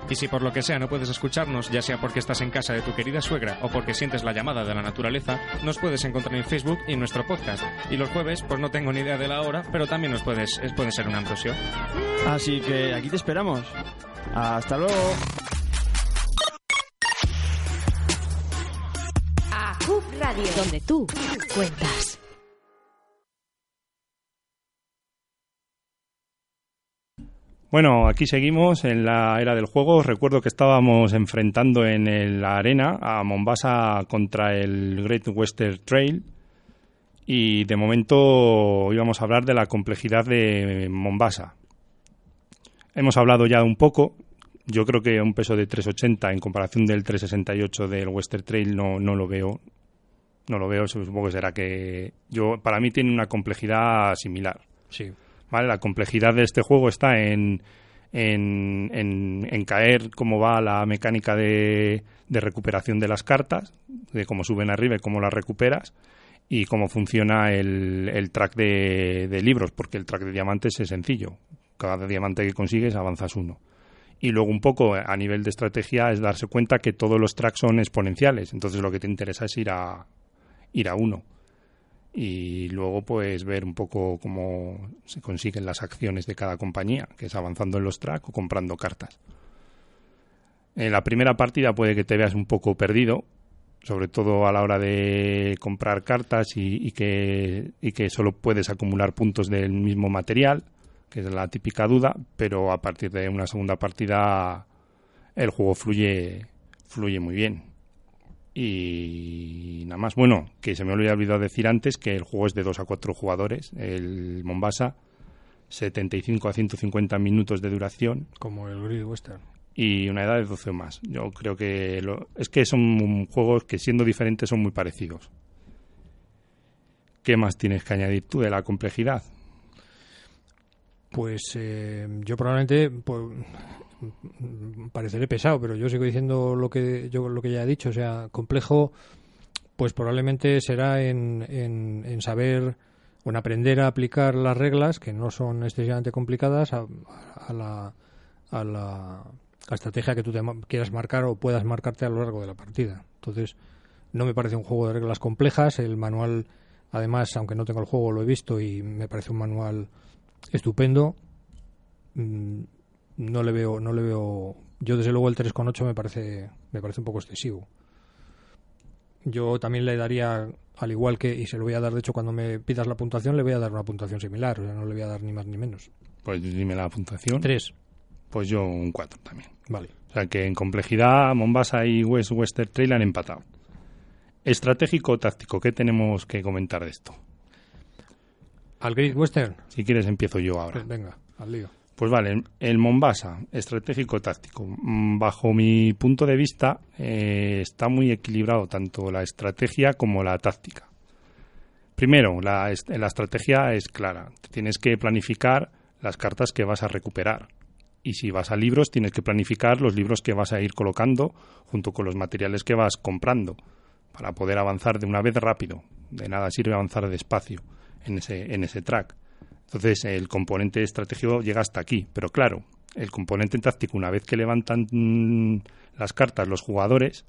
Y si por lo que sea no puedes escucharnos, ya sea porque estás en casa de tu querida suegra o porque sientes la llamada de la naturaleza, nos puedes encontrar en Facebook y en nuestro podcast. Y los jueves, pues no tengo ni idea de la hora, pero también nos puedes, es- puede ser un ambrosio. Así que aquí te esperamos. Hasta luego. Radio, donde tú cuentas. Bueno, aquí seguimos en la era del juego. Recuerdo que estábamos enfrentando en la arena a Mombasa contra el Great Western Trail. Y de momento íbamos a hablar de la complejidad de Mombasa. Hemos hablado ya un poco. Yo creo que un peso de 380 en comparación del 368 del Western Trail no, no lo veo. No lo veo, supongo que será que yo para mí tiene una complejidad similar. sí. ¿vale? La complejidad de este juego está en, en, en- en caer cómo va la mecánica de, de recuperación de las cartas, de cómo suben arriba y cómo las recuperas, y cómo funciona el, el track de, de libros, porque el track de diamantes es sencillo. Cada diamante que consigues avanzas uno. Y luego un poco a nivel de estrategia es darse cuenta que todos los tracks son exponenciales, entonces lo que te interesa es ir a, ir a uno y luego pues ver un poco cómo se consiguen las acciones de cada compañía, que es avanzando en los tracks o comprando cartas. En la primera partida puede que te veas un poco perdido, sobre todo a la hora de comprar cartas y, y que, y que solo puedes acumular puntos del mismo material, que es la típica duda, pero a partir de una segunda partida el juego fluye, fluye muy bien. Y nada más, bueno, que se me había olvidado decir antes que el juego es de 2 a 4 jugadores, el Mombasa, 75 a 150 minutos de duración Como el Great Western. y una edad de 12 o más. Yo creo que lo- es que son juegos que siendo diferentes son muy parecidos. ¿Qué más tienes que añadir tú de la complejidad? Pues eh, yo probablemente pues, pareceré pesado, pero yo sigo diciendo lo que yo lo que ya he dicho, o sea, complejo, pues probablemente será en, en, saber o en aprender a aplicar las reglas que no son excesivamente complicadas a, a la, a la estrategia que tú te quieras marcar o puedas marcarte a lo largo de la partida. Entonces, no me parece un juego de reglas complejas. El manual, además, aunque no tengo el juego, lo he visto y me parece un manual estupendo. No le veo, no le veo. Yo desde luego el 3,8 me parece, me parece un poco excesivo. Yo también le daría, al igual que, y se lo voy a dar, de hecho, cuando me pidas la puntuación, le voy a dar una puntuación similar, o sea, no le voy a dar ni más ni menos. Pues dime la puntuación. Tres. Pues yo un 4 también. Vale. O sea que en complejidad Mombasa y West Western Trail han empatado. Estratégico o táctico, ¿qué tenemos que comentar de esto? ¿Al Great Western? Si quieres empiezo yo ahora. Pues venga, al lío. Pues vale, el Mombasa, estratégico táctico. Mm, Bajo mi punto de vista, eh, está muy equilibrado tanto la estrategia como la táctica. Primero, la, la estrategia es clara. Tienes que planificar las cartas que vas a recuperar. Y si vas a libros, tienes que planificar los libros que vas a ir colocando junto con los materiales que vas comprando para poder avanzar de una vez rápido. De nada sirve avanzar despacio en ese, en ese track. Entonces, el componente estratégico llega hasta aquí. Pero claro, el componente táctico, una vez que levantan mm, las cartas los jugadores,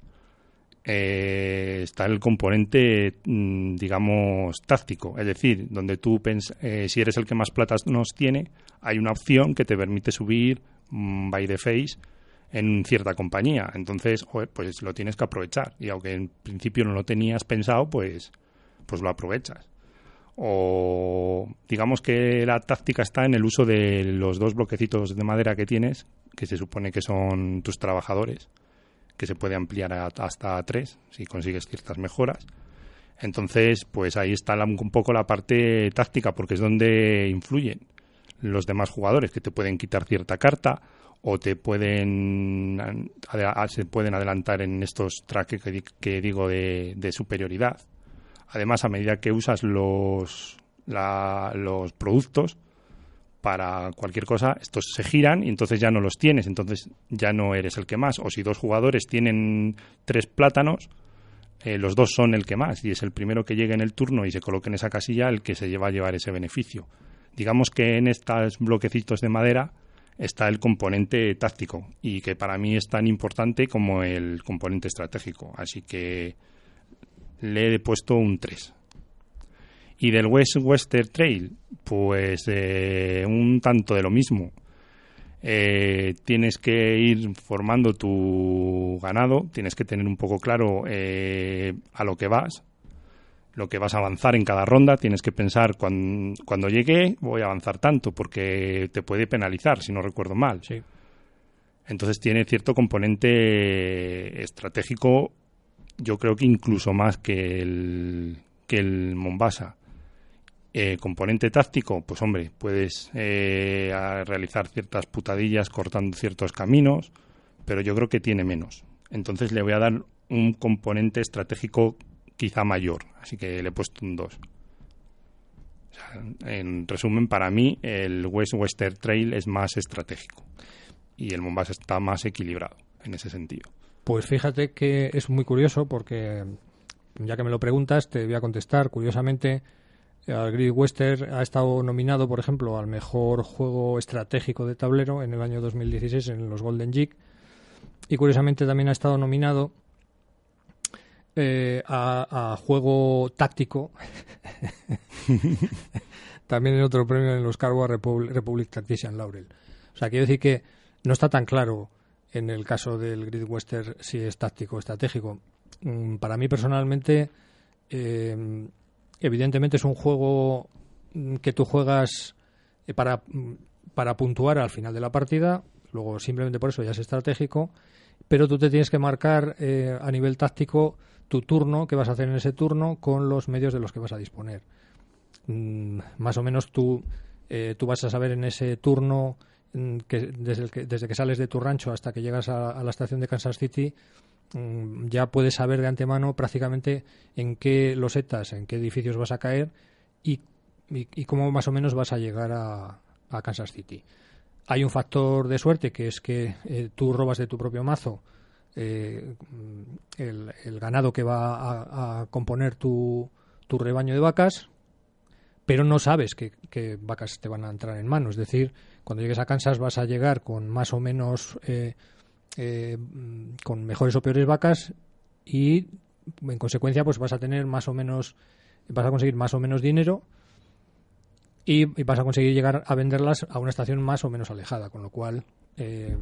eh, está el componente, mm, digamos, táctico. Es decir, donde tú, eh, si eres el que más platas nos tiene, hay una opción que te permite subir mm, by the face en cierta compañía. Entonces, pues lo tienes que aprovechar. Y aunque en principio no lo tenías pensado, pues, pues lo aprovechas o digamos que la táctica está en el uso de los dos bloquecitos de madera que tienes, que se supone que son tus trabajadores, que se puede ampliar hasta tres si consigues ciertas mejoras. Entonces, pues ahí está un poco la parte táctica, porque es donde influyen los demás jugadores, que te pueden quitar cierta carta o te pueden se pueden adelantar en estos tracks que, di- que digo de superioridad. Además, a medida que usas los, la- los productos para cualquier cosa, estos se giran y entonces ya no los tienes, entonces ya no eres el que más. O si dos jugadores tienen tres plátanos, eh, los dos son el que más y es el primero que llegue en el turno y se coloque en esa casilla el que se lleva a llevar ese beneficio. Digamos que en estos bloquecitos de madera está el componente táctico y que para mí es tan importante como el componente estratégico. Así que le he puesto un 3. Y del West Western Trail, pues eh, un tanto de lo mismo. Eh, tienes que ir formando tu ganado, tienes que tener un poco claro eh, a lo que vas, lo que vas a avanzar en cada ronda, tienes que pensar cuan- cuando llegue voy a avanzar tanto, porque te puede penalizar, si no recuerdo mal. Sí. Entonces tiene cierto componente estratégico, yo creo que incluso más que el, que el Mombasa. Eh, componente táctico, pues hombre, puedes eh, realizar ciertas putadillas cortando ciertos caminos, pero yo creo que tiene menos. Entonces le voy a dar un componente estratégico quizá mayor, así que le he puesto un 2. O sea, en resumen, para mí el West Western Trail es más estratégico y el Mombasa está más equilibrado en ese sentido. Pues fíjate que es muy curioso porque, ya que me lo preguntas, te voy a contestar. Curiosamente, Great Western ha estado nominado, por ejemplo, al mejor juego estratégico de tablero en el año 2016 en los Golden Jig. Y curiosamente también ha estado nominado eh, a, a juego táctico. también en otro premio en los Carwa Republic, Republic Tactician Laurel. O sea, quiero decir que no está tan claro en el caso del Grid Western si es táctico o estratégico. Mm, Para mí personalmente, eh, evidentemente es un juego mm, que tú juegas eh, para, mm, para puntuar al final de la partida, luego simplemente por eso ya es estratégico, pero tú te tienes que marcar eh, a nivel táctico tu turno, que vas a hacer en ese turno, con los medios de los que vas a disponer. Más o menos tú, eh, tú vas a saber en ese turno que desde, el que desde que sales de tu rancho hasta que llegas a, la estación de Kansas City mm, ya puedes saber de antemano prácticamente en qué losetas, en qué edificios vas a caer y, y, cómo más o menos vas a llegar a, Kansas City. Hay un factor de suerte que es que eh, tú robas de tu propio mazo eh, mm, el, ganado que va a, a componer tu, tu rebaño de vacas, pero no sabes qué vacas te van a entrar en mano. Es decir, cuando llegues a Kansas vas a llegar con más o menos eh, eh, con mejores o peores vacas y en consecuencia pues vas a tener más o menos vas a conseguir más o menos dinero y, vas a conseguir llegar a venderlas a una estación más o menos alejada con lo cual eh,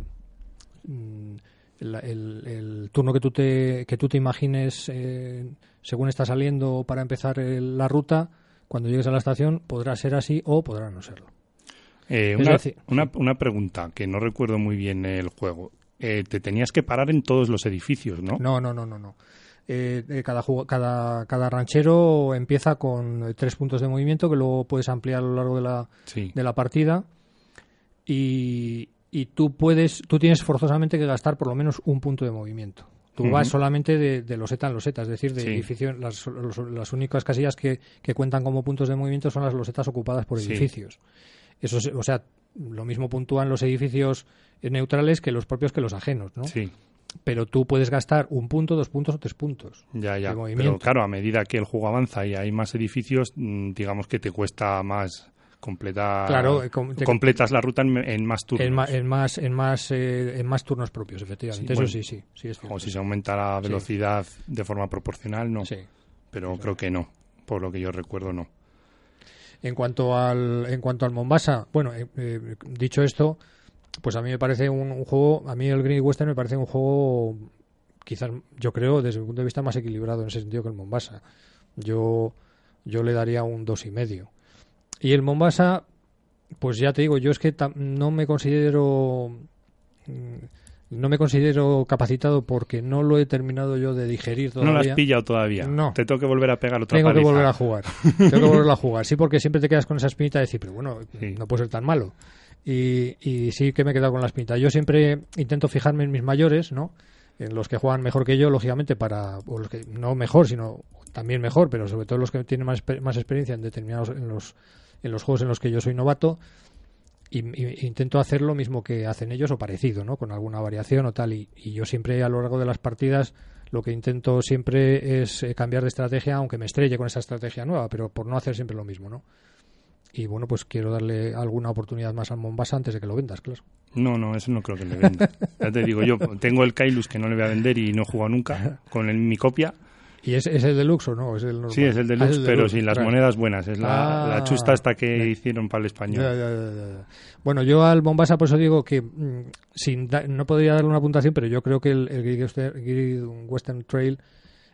mm, el, turno que tú te que tú te imagines eh, según está saliendo para empezar la ruta cuando llegues a la estación podrá ser así o podrá no serlo Eh, una, una, una pregunta que no recuerdo muy bien el juego. Eh, te tenías que parar en todos los edificios, ¿no? No, no, no, no, no. Eh, eh, cada, jugo- cada, cada ranchero empieza con eh, tres puntos de movimiento que luego puedes ampliar a lo largo de la, Sí. de la partida y, y tú puedes, tú tienes forzosamente que gastar por lo menos un punto de movimiento. Tú vas solamente de, de loseta en loseta, es decir, de Sí. edificio, las, los- las únicas casillas que, que cuentan como puntos de movimiento son las losetas ocupadas por Sí. Eso, es- o sea, lo mismo puntúan los edificios neutrales que los propios que los ajenos, ¿no? Sí, pero tú puedes gastar un punto, dos puntos o tres puntos. ya, ya. de Pero claro, a medida que el juego avanza y hay más edificios, mm, digamos que te cuesta más completar. Claro, eh, com- completas la ruta en, en más turnos. En, ma- en más, en, más, eh, en más turnos propios, efectivamente. Sí, Eso bueno, sí, sí. sí es O cierto. si se aumenta la Sí. velocidad de forma proporcional, no. Sí. Pero creo que no. Por lo que yo recuerdo, no. En cuanto al, en cuanto al Mombasa, bueno, eh, eh, dicho esto, pues a mí me parece un, juego, a mí el Green Western me parece un juego, quizás, yo creo, desde mi punto de vista, más equilibrado en ese sentido que el Mombasa. Yo, yo le daría un dos y medio. Y el Mombasa, pues ya te digo, yo es que no me considero mm, no me considero capacitado porque no lo he terminado yo de digerir todavía. No lo has pillado todavía. No. Te tengo que volver a pegar otra Tengo que volver a jugar. Tengo que volver a jugar. Sí, porque siempre te quedas con esa espinita de decir, pero bueno, Sí. no puede ser tan malo. Y, y sí que me he quedado con la espinita. Yo siempre intento fijarme en mis mayores, ¿no? En los que juegan mejor que yo, lógicamente, para. O los que, no mejor, sino también mejor, pero sobre todo los que tienen más, más experiencia en determinados. En los, en los juegos en los que yo soy novato. Y, y- intento hacer lo mismo que hacen ellos o parecido, ¿no? Con alguna variación o tal. Y, y yo siempre a lo largo de las partidas lo que intento siempre es eh, cambiar de estrategia, aunque me estrelle con esa estrategia nueva, pero por no hacer siempre lo mismo, ¿no? Y bueno, pues quiero darle alguna oportunidad más al Mombasa antes de que lo vendas, claro. No, no, eso no creo que le venda. ya te digo, yo tengo el Kailus que no le voy a vender y no he jugado nunca con el, mi copia. ¿Y es, es el deluxe o no? ¿Es el normal? Sí, es el Ah, deluxe, pero deluxe, sin las claro. monedas buenas. Es la, Ah. la chusta esta que hicieron para el español. Ya, ya, ya, ya, ya. Bueno, yo al Mombasa por eso digo que mm, sin da- no podría darle una puntuación, pero yo creo que el, el Great Western Trail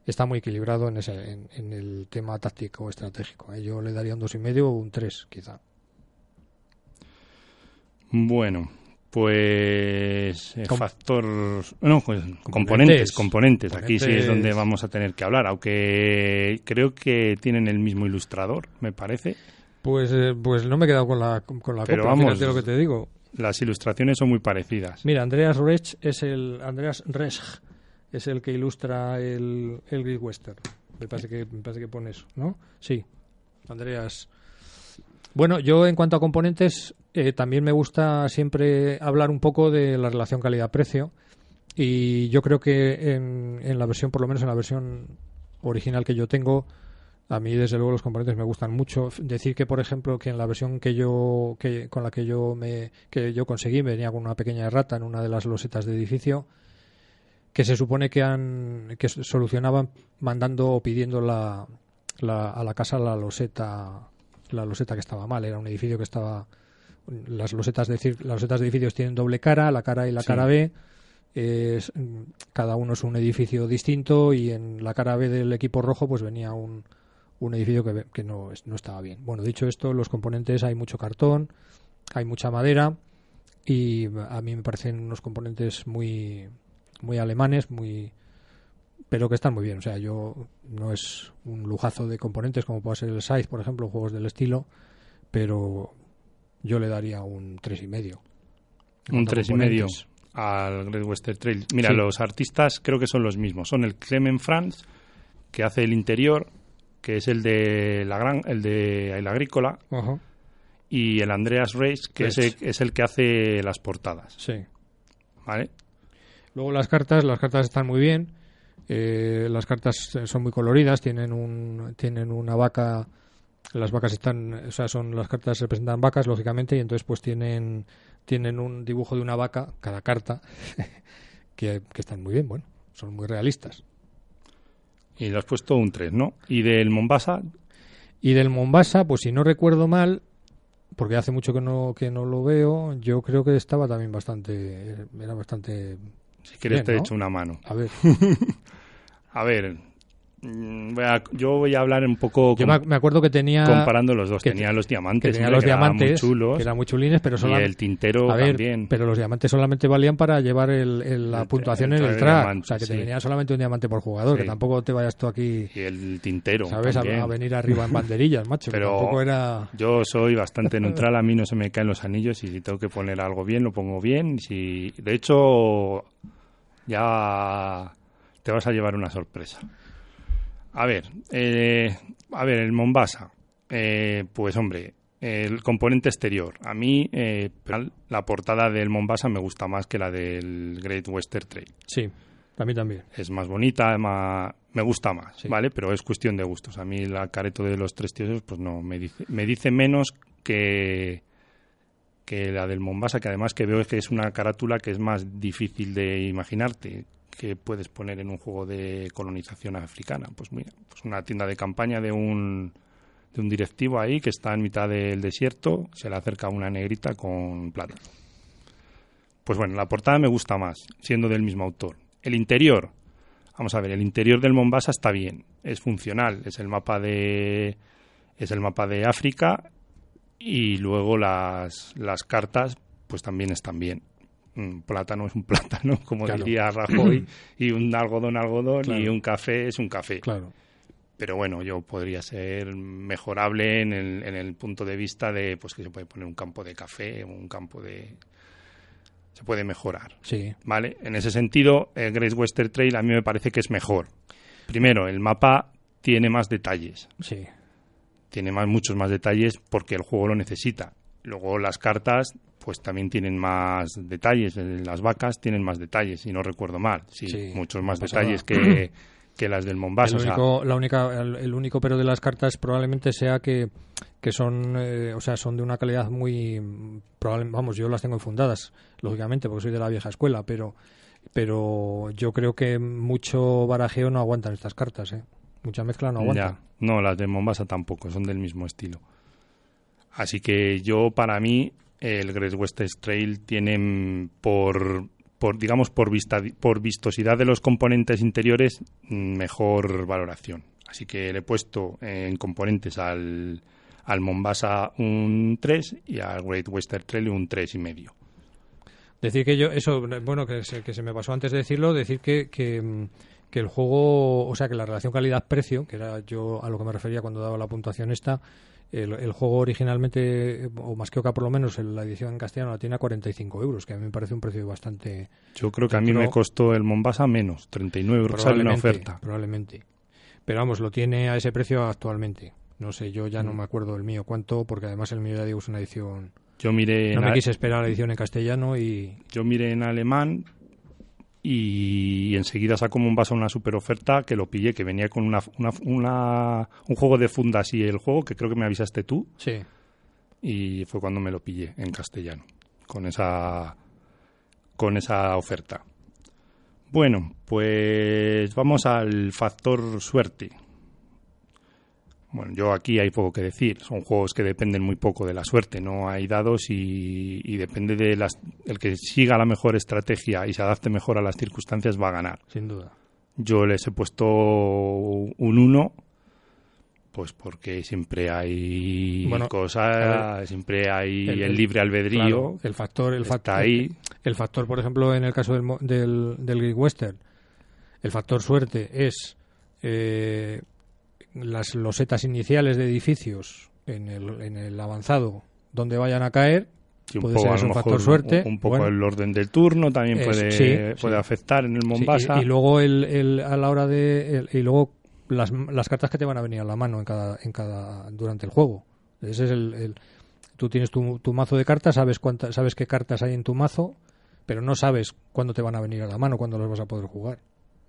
está muy equilibrado en, ese, en, en el tema táctico estratégico. ¿eh? Yo le daría un dos y medio o un 3, quizá. Bueno, pues eh, Com- factor no pues, componentes, componentes aquí sí es donde vamos a tener que hablar aunque creo que tienen el mismo ilustrador me parece Pues, eh, pues no me he quedado con la, con la Pero vamos, fíjate lo que te digo. las ilustraciones son muy parecidas Mira, Andreas Resch es el Andreas Resch es el que ilustra el, el Great Western. Me parece que me parece que pone eso, ¿no? Sí. Andreas. Bueno, yo en cuanto a componentes eh, también me gusta siempre hablar un poco de la relación calidad-precio y yo creo que en, en la versión, por lo menos en la versión original que yo tengo, a mí desde luego los componentes me gustan mucho. Decir que por ejemplo que en la versión que yo que con la que yo me que yo conseguí venía con una pequeña errata en una de las losetas de edificio que se supone que han que solucionaban mandando o pidiendo la, la- a la casa la loseta la loseta que estaba mal era un edificio que estaba las losetas de las losetas de edificios tienen doble cara la cara A y la Sí. cara B es, cada uno es un edificio distinto y en la cara B del equipo rojo pues venía un, un edificio que, que no, no estaba bien. Bueno, dicho esto, los componentes hay mucho cartón, hay mucha madera y a mí me parecen unos componentes muy muy alemanes, muy pero que están muy bien. O sea, yo no es un lujazo de componentes como puede ser el Scythe, por ejemplo, juegos del estilo, pero yo le daría un tres y medio. Un tres y medio al Great Western Trail mira Sí. los artistas creo que son los mismos son el Clement Franz que hace el interior que es el de la gran el de el agrícola Ajá. y el Andreas Reis que es el, es el que hace las portadas Sí. vale Luego las cartas, las cartas están muy bien. eh, las cartas son muy coloridas, tienen un, tienen una vaca. Las vacas están, o sea, son las cartas representan vacas lógicamente y entonces pues tienen tienen un dibujo de una vaca cada carta que, que están muy bien, bueno, son muy realistas. Y le has puesto un 3, ¿no? Y del Mombasa, Y del Mombasa, pues si no recuerdo mal, porque hace mucho que no que no lo veo, yo creo que estaba también bastante era bastante si quieres bien, te ¿no? echo una mano. A ver, A ver, voy a- yo voy a hablar un poco yo me, acuerdo que tenía comparando los dos. que- tenía los que diamantes, tenía hombre, los que diamantes, muy chulos. que eran muy chulines, pero y el tintero a ver, también. pero los diamantes solamente valían para llevar el, el- la El- puntuación en el track, diamante, o sea que te sí. venía solamente un diamante por jugador, que Sí. tampoco te vayas tú aquí, Y el tintero sabes, a, a venir arriba en banderillas, macho, que Pero tampoco era yo soy bastante neutral, a mí no se me caen los anillos y si tengo que poner algo bien, lo pongo bien. Si, de hecho, ya te vas a llevar una sorpresa. A ver, eh, a ver, el Mombasa, eh, pues hombre, el componente exterior. A mí eh, la portada del Mombasa me gusta más que la del Great Western Trail. sí, a mí también. Es más bonita, más, me gusta más, Sí. ¿vale? Pero es cuestión de gustos. A mí la careto de los tres tíos, pues no, me dice, me dice menos que, que la del Mombasa, que además que veo que es una carátula que es más difícil de imaginarte que puedes poner en un juego de colonización africana. Pues mira, pues una tienda de campaña de un de un directivo ahí que está en mitad del desierto, se le acerca una negrita con plata. Pues bueno, la portada me gusta más, siendo del mismo autor. El interior, vamos a ver, el interior del Mombasa está bien, es funcional, es el mapa de es el mapa de África y luego las, las cartas pues también están bien. Un plátano es un plátano, como Claro. diría Rajoy, y un algodón algodón y un café es un café. Claro. Pero bueno, yo podría ser mejorable en el, en el punto de vista de pues que se puede poner un campo de café, un campo de se puede mejorar. Sí. ¿Vale? En ese sentido, el Great Western Trail a mí me parece que es mejor. Primero, el mapa tiene más detalles. Sí. Tiene más, muchos más detalles porque el juego lo necesita. Luego las cartas, pues también tienen más detalles. Eh, Las vacas tienen más detalles, si no recuerdo mal. Sí, Sí, muchos más detalles nada. que, que las del Mombasa. El o sea, único, la única, el, el único pero de las cartas probablemente sea que, que son, eh, o sea, son de una calidad muy, probable- vamos, yo las tengo enfundadas, lógicamente, porque soy de la vieja escuela, pero, pero yo creo que mucho barajeo no aguantan estas cartas, ¿eh? Mucha mezcla no aguanta. No, las de Mombasa tampoco, son del mismo estilo. Así que yo, para mí, el Great Western Trail tiene mm, por, por digamos, por, vista, por vistosidad de los componentes interiores, mejor valoración. Así que le he puesto en componentes al, al Mombasa un 3 y al Great Western Trail un 3 y medio. Decir que yo, eso, bueno, que se, que se me pasó antes de decirlo, decir que, que, que el juego, o sea, que la relación calidad-precio, que era yo a lo que me refería cuando daba la puntuación esta, el, el juego originalmente, o más que Oca por lo menos, en la edición en castellano la tiene a 45 euros, que a mí me parece un precio bastante... Yo creo que a mí me costó el Mombasa menos, 39 euros, sale una oferta. Probablemente. Pero vamos, lo tiene a ese precio actualmente. No sé, yo ya no Mm. me acuerdo el mío cuánto, porque además el mío ya digo es una edición... Yo miré No en me quise esperar la edición en castellano y... yo miré en alemán y enseguida sacó un vaso una super oferta que lo pillé, que venía con una, una, una- un juego de fundas y el juego que creo que me avisaste tú Sí. y fue cuando me lo pillé en castellano con esa con esa oferta. Bueno, pues vamos al factor suerte. Bueno, yo aquí hay poco que decir. Son juegos que dependen muy poco de la suerte. No hay dados y, y depende de las, el que siga la mejor estrategia y se adapte mejor a las circunstancias va a ganar. Sin duda. Yo les he puesto un 1, pues porque siempre hay Bueno, cosas, ver, siempre hay el, el- libre albedrío. Claro, el factor, el está factor, ahí. El factor, por ejemplo, en el caso del, del, del Great Western, el factor suerte es eh, las losetas iniciales de edificios en el, en el avanzado donde vayan a caer. Sí, un puede poco, ser un factor suerte. Un, un poco Bueno, el orden del turno también Es- puede, sí, puede sí. afectar en el y- Mombasa. y, luego el, el- a la hora de el- y luego las, las cartas que te van a venir a la mano en cada en cada durante el juego. Ese es el, el- tú tienes tu, tu mazo de cartas, sabes cuántas sabes qué cartas hay en tu mazo, pero no sabes cuándo te van a venir a la mano, cuándo las vas a poder jugar.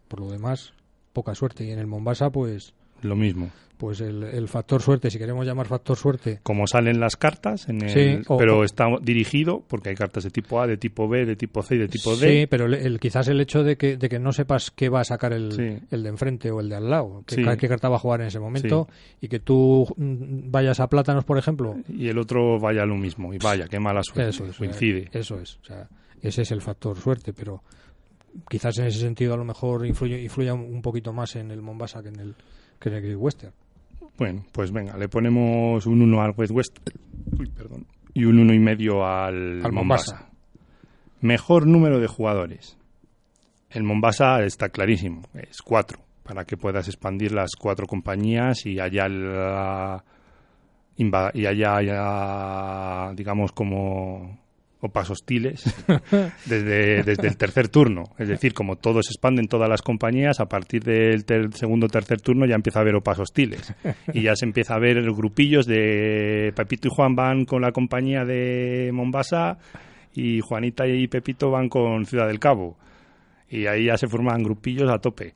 Por lo demás, poca suerte y en el Mombasa pues Lo mismo. Pues el, el factor suerte, si queremos llamar factor suerte, Como salen las cartas, en el- Sí, o- pero está dirigido porque hay cartas de tipo A, de tipo B, de tipo C y de tipo D. Sí, pero el, el- quizás el hecho de que, de que no sepas qué va a sacar el, Sí. el de enfrente o el de al lado, qué, carta va a jugar en ese momento, y que tú mm, vayas a plátanos, por ejemplo. Y el otro vaya lo mismo. Y vaya, qué mala suerte. Eso es, Coincide. Eso es. O sea, ese es el factor suerte, pero quizás en ese sentido a lo mejor influye, influya un poquito más en el Mombasa que en el, que en el Great Western. Bueno, pues venga, le ponemos un 1 al West West uy, perdón, y un uno y medio al, Al Mombasa. Mombasa. Mejor número de jugadores. El Mombasa está clarísimo, es cuatro, para que puedas expandir las cuatro compañías y haya la- y haya, digamos como opas hostiles desde, desde el tercer turno. Es decir, como todos se expanden todas las compañías, a partir del ter- segundo o tercer turno ya empieza a haber opas hostiles. Y ya se empieza a ver grupillos de Pepito y Juan van con la compañía de Mombasa y Juanita y Pepito van con Ciudad del Cabo. Y ahí ya se forman grupillos a tope.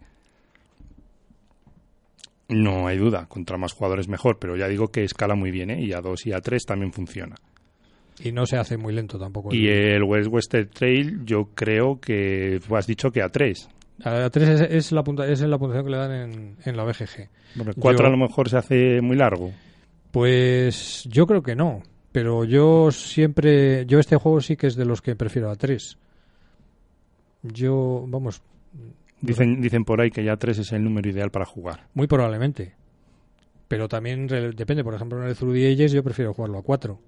No hay duda, contra más jugadores mejor, pero ya digo que escala muy bien, ¿eh? y a 2 y a 3 también funciona. Y no se hace muy lento tampoco. Y el West Western Trail, yo creo que has dicho que a 3. A 3 es, es la punta, es la puntuación que le dan en, en la BGG. 4 Yo- a lo mejor se hace muy largo. Pues yo creo que no. Pero yo siempre. Yo este juego sí que es de los que prefiero a 3. Yo, vamos, Dicen, dicen por ahí que ya 3 es el número ideal para jugar. muy probablemente. Pero también depende. Por ejemplo, en el Through the Ages yo prefiero jugarlo a 4.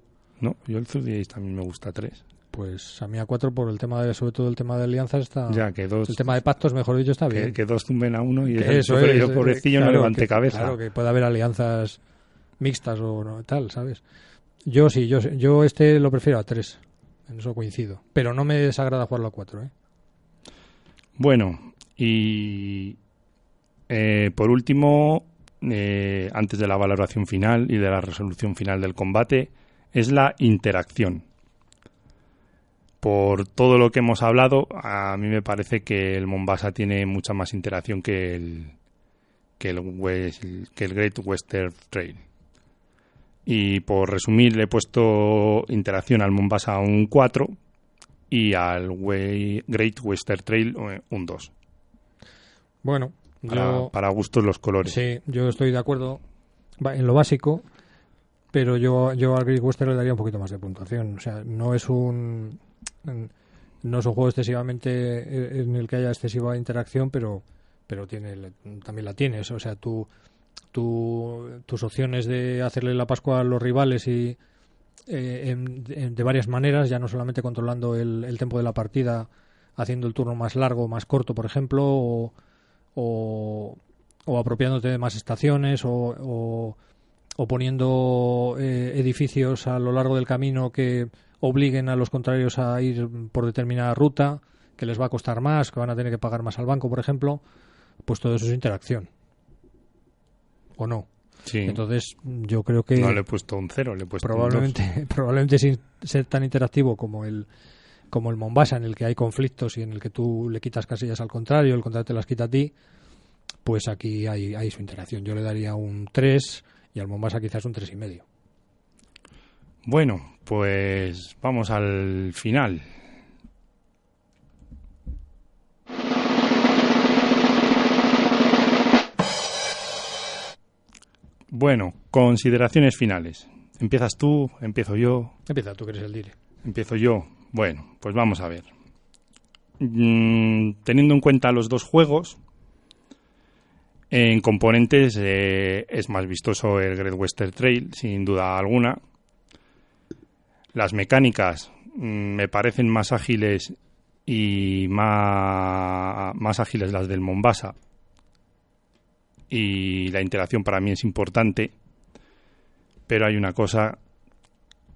No, yo el Through the también me gusta 3. Pues a mí a 4 por el tema de, sobre todo el tema de alianzas está. Ya, que dos- El tema de pactos, mejor dicho, está bien. Que, que dos tumben a uno y el eso es, el pobrecillo no claro, levante que- cabeza. Claro, que puede haber alianzas mixtas o no, tal, ¿sabes? Yo sí, yo, yo este lo prefiero a 3. En eso coincido. Pero no me desagrada jugarlo a 4, ¿eh? Bueno, y eh, por último, eh, antes de la valoración final y de la resolución final del combate, es la interacción. Por todo lo que hemos hablado, a mí me parece que el Mombasa tiene mucha más interacción que el, que el, West- que el Great Western Trail. Y por resumir, le he puesto interacción al Mombasa un 4 y al Way- Great Western Trail eh, un 2. Bueno, Para, yo. para gustos los colores. Sí, yo estoy de acuerdo en lo básico, pero yo, yo al Great Western le daría un poquito más de puntuación. O sea, no es un. No es un juego excesivamente eh, en el que haya excesiva interacción, pero, pero tiene, también la tienes. O sea, tú, tú, tus opciones de hacerle la Pascua a los rivales y. eh, de varias maneras, ya no solamente controlando el, el tiempo de la partida, haciendo el turno más largo más corto, por ejemplo, o, o, o apropiándote de más estaciones o, o, o poniendo eh, edificios a lo largo del camino que obliguen a los contrarios a ir por determinada ruta, que les va a costar más, que van a tener que pagar más al banco, por ejemplo, pues todo eso es interacción. ¿O no? Sí. Entonces, yo creo que No le he puesto un 0, le he puesto un probablemente, probablemente sin ser tan interactivo como el como el Mombasa en el que hay conflictos y en el que tú le quitas casillas al contrario, el contrario te las quita a ti, pues aquí hay, hay su interacción. Yo le daría un 3 y al Mombasa quizás un tres y medio. 2. Bueno, pues vamos al final. Bueno, consideraciones finales. ¿Empiezas tú? ¿Empiezo yo? Empieza, tú que eres el dire. Empiezo yo. Bueno, pues vamos a ver. Mm, teniendo en cuenta los dos juegos, en componentes eh, es más vistoso el Great Western Trail, sin duda alguna. Las mecánicas mm, me parecen más ágiles y más, más ágiles las del Mombasa. Y la interacción para mí es importante. Pero hay una cosa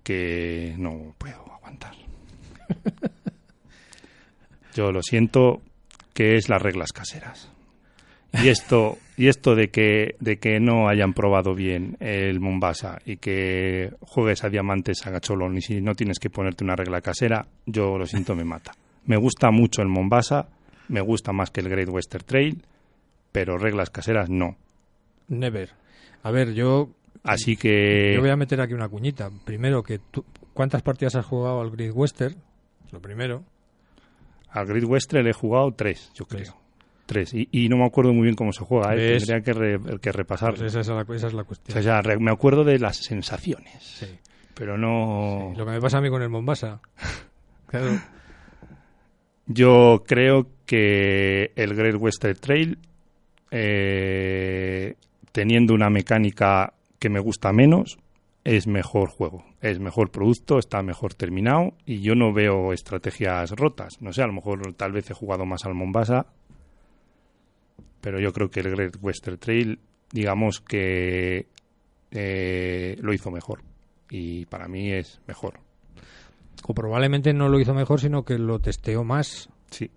que no puedo aguantar. Yo lo siento, que es las reglas caseras. Y esto, y esto de que, de que no hayan probado bien el Mombasa y que juegues a diamantes a gacholón y si no tienes que ponerte una regla casera, yo lo siento, me mata. Me gusta mucho el Mombasa, me gusta más que el Great Western Trail, pero reglas caseras no. Never. A ver, yo. Así que. Yo voy a meter aquí una cuñita. Primero, que tú, ¿cuántas partidas has jugado al Grid Western? Lo primero. Al Grid Western le he jugado tres, yo creo. Tres. Y, y no me acuerdo muy bien cómo se juega, ¿eh? Tendría que, re- que repasar. Pues esa, es la, esa es la O cuestión. sea, re- me acuerdo de las sensaciones, Sí. pero no. Lo que me pasa a mí con el Mombasa. Claro. Yo creo que el Great Western Trail, eh, teniendo una mecánica que me gusta menos, es mejor juego, es mejor producto, está mejor terminado y yo no veo estrategias rotas. No sé, a lo mejor tal vez he jugado más al Mombasa, pero yo creo que el Great Western Trail, digamos que eh, lo hizo mejor y para mí es mejor. O probablemente no lo hizo mejor, sino que lo testeó más. Sí.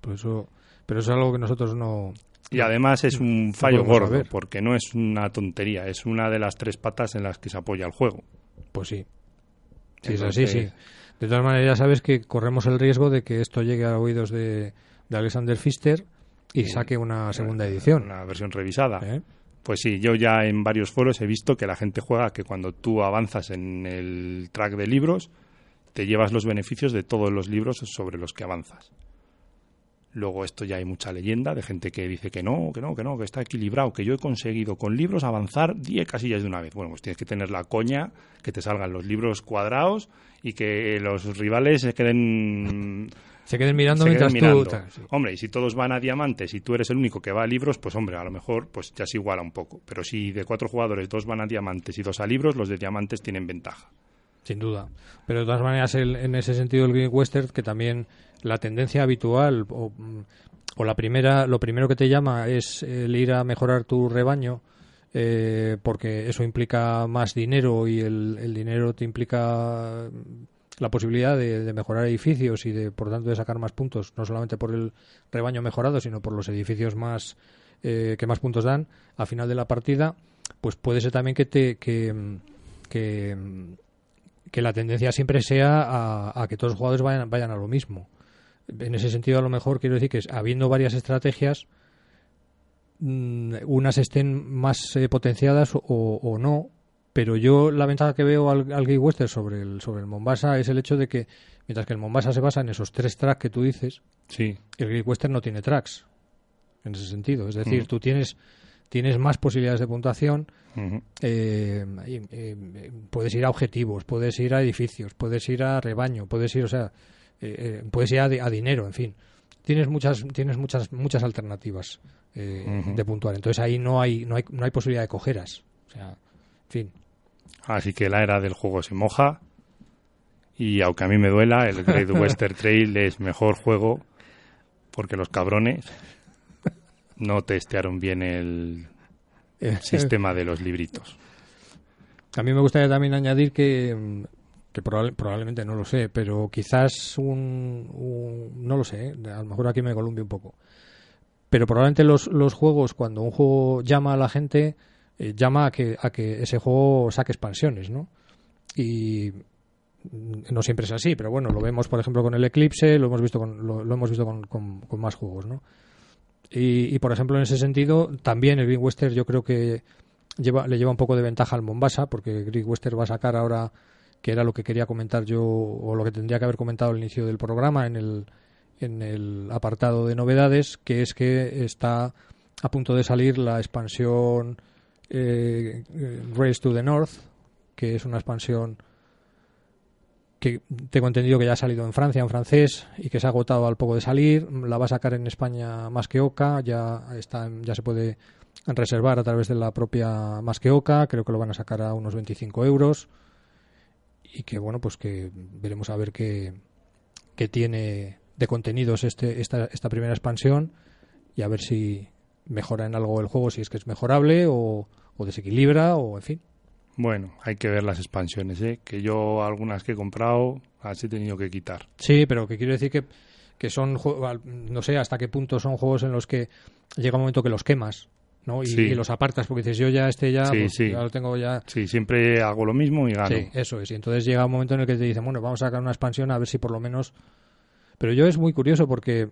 Por eso, pero eso es algo que nosotros no. Y además es un no fallo gordo, saber. porque no es una tontería, es una de las tres patas en las que se apoya el juego. Pues sí. Sí, es así, sí. De todas maneras, ya sabes que corremos el riesgo de que esto llegue a oídos de, de Alexander Pfister y saque una segunda edición. Una versión revisada. ¿Eh? Pues sí, yo ya en varios foros he visto que la gente juega que cuando tú avanzas en el track de libros, te llevas los beneficios de todos los libros sobre los que avanzas. Luego esto ya hay mucha leyenda de gente que dice que no, que no, que no, que está equilibrado, que yo he conseguido con libros avanzar 10 casillas de una vez. Bueno, pues tienes que tener la coña, que te salgan los libros cuadrados y que los rivales se queden Se queden mirando se mientras queden mirando. Hombre, y si todos van a diamantes y tú eres el único que va a libros, pues hombre, a lo mejor pues ya se iguala un poco. Pero si de cuatro jugadores dos van a diamantes y dos a libros, los de diamantes tienen ventaja. Sin duda. Pero de todas maneras, el- en ese sentido, el Green Western, que también la tendencia habitual o, mm, o la primera, lo primero que te llama es el ir a mejorar tu rebaño, eh, porque eso implica más dinero y el, el dinero te implica la posibilidad de, mejorar edificios y de, por tanto, de sacar más puntos, no solamente por el rebaño mejorado, sino por los edificios más eh, que más puntos dan a final de la partida, pues puede ser también que te que, que la tendencia siempre sea a, que todos los jugadores vayan, vayan a lo mismo. En ese sentido, a lo mejor quiero decir que habiendo varias estrategias, mm, unas estén más eh, potenciadas o no, pero yo la ventaja que veo al, al Gay Western sobre el, sobre el Mombasa es el hecho de que, mientras que el Mombasa se basa en esos tres tracks que tú dices, Sí. el Gay Western no tiene tracks, en ese sentido. Es decir, Mm. tú tienes, tienes más posibilidades de puntuación, eh, eh, puedes ir a objetivos, puedes ir a edificios, puedes ir a rebaño, puedes ir, o sea, eh, puedes ir a, di- a dinero, en fin. Tienes muchas, tienes muchas, muchas alternativas eh, de puntuar. Entonces ahí no hay, no hay, no hay posibilidad de cogeras. O sea, en fin. Así que la era del juego se moja. Y aunque a mí me duela, el Great Western Trail es mejor juego porque los cabrones no testearon bien el Eh, sistema de los libritos. A mí me gustaría también añadir que, que probable- probablemente no lo sé, pero quizás un, un- no lo sé, ¿eh? a lo mejor aquí me columbio un poco. Pero probablemente los, los juegos, cuando un juego llama a la gente, eh, llama a que, a que ese juego saque expansiones, ¿no? Y no siempre es así, pero bueno, lo vemos por ejemplo con el Eclipse, lo hemos visto con, lo, lo hemos visto con, con- con más juegos, ¿no? Y, y, por ejemplo en ese sentido también el Green Western yo creo que lleva, le lleva un poco de ventaja al Mombasa porque Green Western va a sacar ahora que era lo que quería comentar yo o lo que tendría que haber comentado al inicio del programa en el en el apartado de novedades que es que está a punto de salir la expansión eh, Race to the North que es una expansión que tengo entendido que ya ha salido en Francia en francés y que se ha agotado al poco de salir. La va a sacar en España más que Oca, ya está, ya se puede reservar a través de la propia más que Oca. Creo que lo van a sacar a unos 25 euros y que bueno pues que veremos a ver qué, qué tiene de contenidos este esta, esta primera expansión y a ver si mejora en algo el juego, si es que es mejorable o, o desequilibra o en fin. Bueno, hay que ver las expansiones, ¿eh? que yo algunas que he comprado las he tenido que quitar. Sí, pero que quiero decir que, que son, no sé hasta qué punto son juegos en los que llega un momento que los quemas, ¿no? Y, Sí. y los apartas porque dices, yo ya este ya, Sí, pues, sí. ya lo tengo ya. Sí, siempre hago lo mismo y gano. Sí, eso es. Y entonces llega un momento en el que te dicen, bueno, vamos a sacar una expansión a ver si por lo menos... Pero yo es muy curioso porque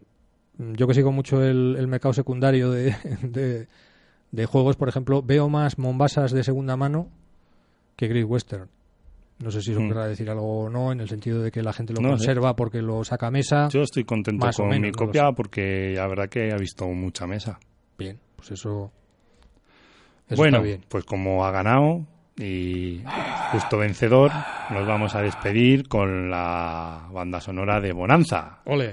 yo que sigo mucho el, el mercado secundario de, de, de juegos, por ejemplo, veo más Mombasas de segunda mano que Great Western. No sé si eso Mm. querrá decir algo o no, en el sentido de que la gente lo No conserva porque lo saca a mesa. Yo estoy contento con menos, mi copia porque la verdad que ha visto mucha mesa. Bien, pues eso. eso bueno, está bien. pues como ha ganado y justo vencedor, nos vamos a despedir con la banda sonora de Bonanza. Ole.